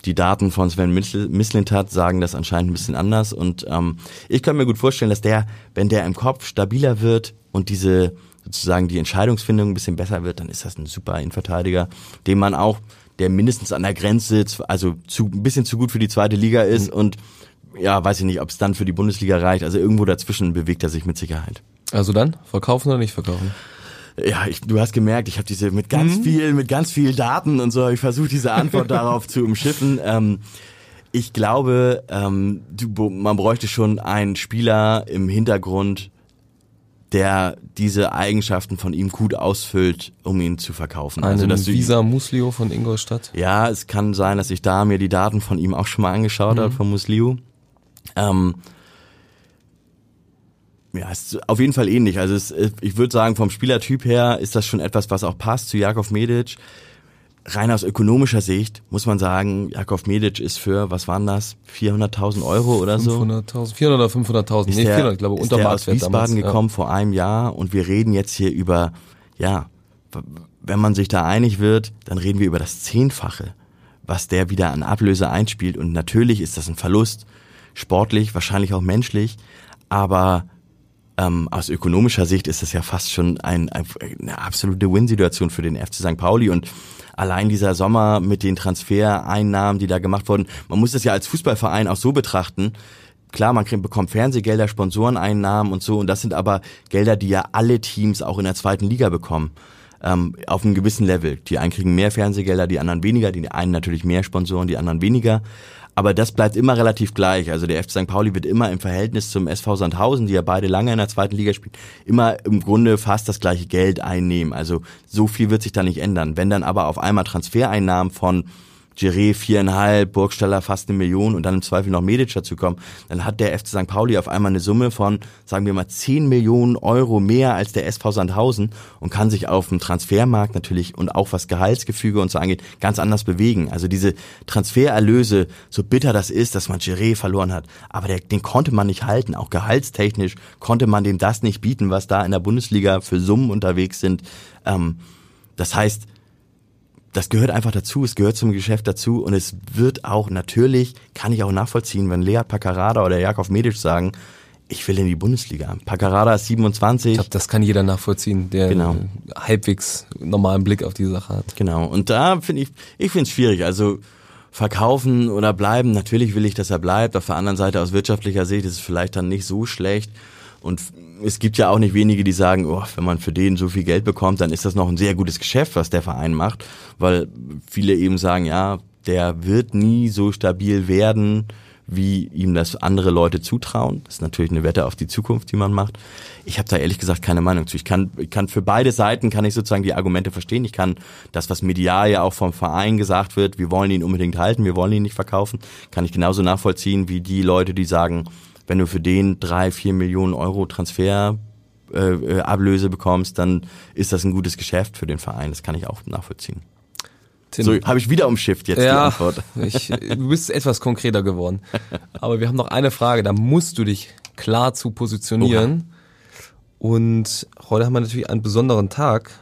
Die Daten von Sven Mislintat sagen das anscheinend ein bisschen anders und ähm, ich kann mir gut vorstellen, dass der, wenn der im Kopf stabiler wird und diese sozusagen die Entscheidungsfindung ein bisschen besser wird, dann ist das ein super Innenverteidiger, dem man auch, der mindestens an der Grenze, also zu, ein bisschen zu gut für die zweite Liga ist mhm. und ja, weiß ich nicht, ob es dann für die Bundesliga reicht. Also irgendwo dazwischen bewegt er sich mit Sicherheit. Also dann, verkaufen oder nicht verkaufen? Ja, ich, du hast gemerkt, ich habe diese mit ganz mhm. viel, mit ganz viel Daten und so, ich versuche diese Antwort darauf zu umschiffen. Ähm, ich glaube, ähm, du, man bräuchte schon einen Spieler im Hintergrund, der diese Eigenschaften von ihm gut ausfüllt, um ihn zu verkaufen. Also das Visa Muslio von Ingolstadt. Ja, es kann sein, dass ich da mir die Daten von ihm auch schon mal angeschaut mhm. habe von Muslio. Ähm, ja, ist auf jeden Fall ähnlich. Also es, ich würde sagen, vom Spielertyp her ist das schon etwas, was auch passt zu Jakov Medic. Rein aus ökonomischer Sicht muss man sagen, Jakov Medic ist für, was waren das, 400.000 Euro oder so? 500.000, 400 oder 500.000, nee, 400, glaube ich, unter der aus Wiesbaden damals, gekommen ja. vor einem Jahr und wir reden jetzt hier über, ja, wenn man sich da einig wird, dann reden wir über das Zehnfache, was der wieder an Ablöse einspielt und natürlich ist das ein Verlust, sportlich, wahrscheinlich auch menschlich, aber ähm, aus ökonomischer Sicht ist das ja fast schon ein, ein, eine absolute Win-Situation für den FC St. Pauli und allein dieser Sommer mit den Transfereinnahmen, die da gemacht wurden, man muss das ja als Fußballverein auch so betrachten. Klar, man bekommt Fernsehgelder, Sponsoreneinnahmen und so, und das sind aber Gelder, die ja alle Teams auch in der zweiten Liga bekommen. Ähm, auf einem gewissen Level. Die einen kriegen mehr Fernsehgelder, die anderen weniger, die einen natürlich mehr Sponsoren, die anderen weniger. Aber das bleibt immer relativ gleich. Also der FC St. Pauli wird immer im Verhältnis zum SV Sandhausen, die ja beide lange in der zweiten Liga spielen, immer im Grunde fast das gleiche Geld einnehmen. Also so viel wird sich da nicht ändern. Wenn dann aber auf einmal Transfereinnahmen von Giré viereinhalb, Burgstaller fast eine Million und dann im Zweifel noch Medic dazu kommen, dann hat der FC St. Pauli auf einmal eine Summe von, sagen wir mal, 10 Millionen Euro mehr als der SV Sandhausen und kann sich auf dem Transfermarkt natürlich und auch was Gehaltsgefüge und so angeht, ganz anders bewegen. Also diese Transfererlöse, so bitter das ist, dass man Giré verloren hat, aber der, den konnte man nicht halten. Auch gehaltstechnisch konnte man dem das nicht bieten, was da in der Bundesliga für Summen unterwegs sind. Ähm, das heißt, das gehört einfach dazu, es gehört zum Geschäft dazu und es wird auch natürlich, kann ich auch nachvollziehen, wenn Lea Paccarada oder Jakov Medic sagen, ich will in die Bundesliga. Paccarada ist 27. Ich glaube, das kann jeder nachvollziehen, der genau. halbwegs normalen Blick auf die Sache hat. Genau. Und da finde ich, ich finde es schwierig. Also verkaufen oder bleiben, natürlich will ich, dass er bleibt. Auf der anderen Seite aus wirtschaftlicher Sicht ist es vielleicht dann nicht so schlecht. Und es gibt ja auch nicht wenige, die sagen, oh, wenn man für den so viel Geld bekommt, dann ist das noch ein sehr gutes Geschäft, was der Verein macht, weil viele eben sagen, ja, der wird nie so stabil werden, wie ihm das andere Leute zutrauen. Das ist natürlich eine Wette auf die Zukunft, die man macht. Ich habe da ehrlich gesagt keine Meinung zu. Ich kann, ich kann für beide Seiten kann ich sozusagen die Argumente verstehen. Ich kann das, was medial ja auch vom Verein gesagt wird, wir wollen ihn unbedingt halten, wir wollen ihn nicht verkaufen, kann ich genauso nachvollziehen wie die Leute, die sagen, wenn du für den drei, vier Millionen Euro Transfer äh, äh, Ablöse bekommst, dann ist das ein gutes Geschäft für den Verein. Das kann ich auch nachvollziehen. Tim, so, habe ich wieder umschifft jetzt ja, die Antwort. Ich, du bist etwas konkreter geworden. Aber wir haben noch eine Frage, da musst du dich klar zu positionieren. Oha. Und heute haben wir natürlich einen besonderen Tag,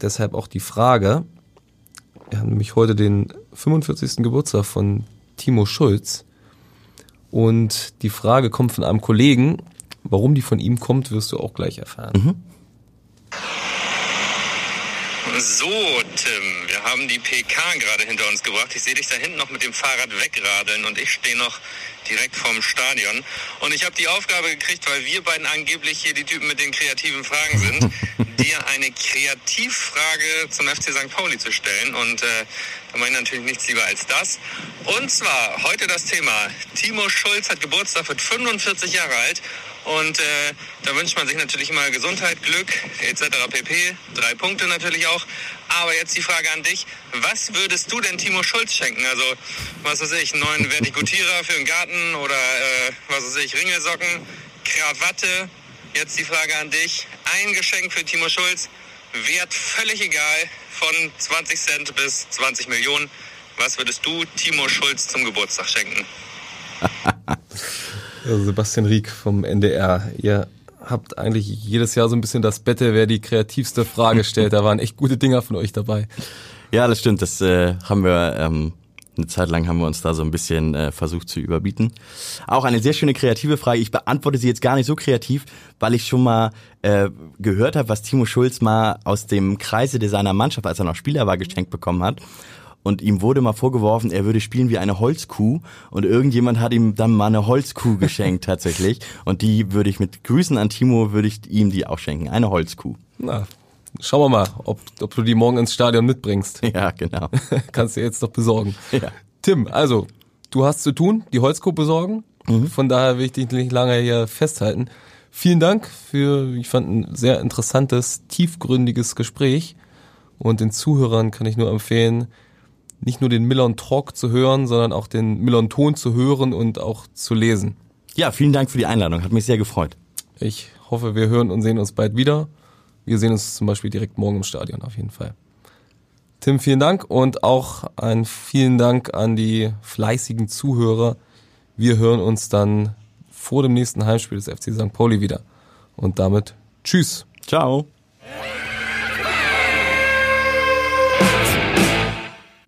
deshalb auch die Frage. Wir haben nämlich heute den 45. Geburtstag von Timo Schulz. Und die Frage kommt von einem Kollegen. Warum die von ihm kommt, wirst du auch gleich erfahren. Mhm. So, Tim, wir haben die PK gerade hinter uns gebracht. Ich sehe dich da hinten noch mit dem Fahrrad wegradeln und ich stehe noch direkt vorm Stadion. Und ich habe die Aufgabe gekriegt, weil wir beiden angeblich hier die Typen mit den kreativen Fragen sind, dir eine Kreativfrage zum FC St. Pauli zu stellen. Und äh, da meine ich natürlich nichts lieber als das. Und zwar heute das Thema. Timo Schulz hat Geburtstag, wird 45 Jahre alt und äh, da wünscht man sich natürlich immer Gesundheit, Glück etc. pp. Drei Punkte natürlich auch. Aber jetzt die Frage an dich. Was würdest du denn Timo Schulz schenken? Also, was weiß ich, einen neuen Vertikutierer für den Garten oder äh, was weiß ich, Ringelsocken, Krawatte. Jetzt die Frage an dich. Ein Geschenk für Timo Schulz. Wert völlig egal. Von 20 Cent bis 20 Millionen. Was würdest du Timo Schulz zum Geburtstag schenken? Also Sebastian Rieck vom NDR. Ihr habt eigentlich jedes Jahr so ein bisschen das Bette, wer die kreativste Frage stellt. Da waren echt gute Dinger von euch dabei. Ja, das stimmt. Das äh, haben wir ähm, eine Zeit lang haben wir uns da so ein bisschen äh, versucht zu überbieten. Auch eine sehr schöne kreative Frage. Ich beantworte sie jetzt gar nicht so kreativ, weil ich schon mal äh, gehört habe, was Timo Schulz mal aus dem Kreise de seiner Mannschaft, als er noch Spieler war, geschenkt bekommen hat. Und ihm wurde mal vorgeworfen, er würde spielen wie eine Holzkuh. Und irgendjemand hat ihm dann mal eine Holzkuh geschenkt tatsächlich. Und die würde ich mit Grüßen an Timo, würde ich ihm die auch schenken. Eine Holzkuh. Na, schauen wir mal, ob, ob du die morgen ins Stadion mitbringst. Ja, genau. Kannst du jetzt doch besorgen. Ja. Tim, also, du hast zu tun, die Holzkuh besorgen. Von daher will ich dich nicht lange hier festhalten. Vielen Dank für, ich fand, ein sehr interessantes, tiefgründiges Gespräch. Und den Zuhörern kann ich nur empfehlen, nicht nur den Millon Talk zu hören, sondern auch den Millon Ton zu hören und auch zu lesen. Ja, vielen Dank für die Einladung. Hat mich sehr gefreut. Ich hoffe, wir hören und sehen uns bald wieder. Wir sehen uns zum Beispiel direkt morgen im Stadion auf jeden Fall. Tim, vielen Dank und auch ein vielen Dank an die fleißigen Zuhörer. Wir hören uns dann vor dem nächsten Heimspiel des FC St. Pauli wieder. Und damit Tschüss. Ciao.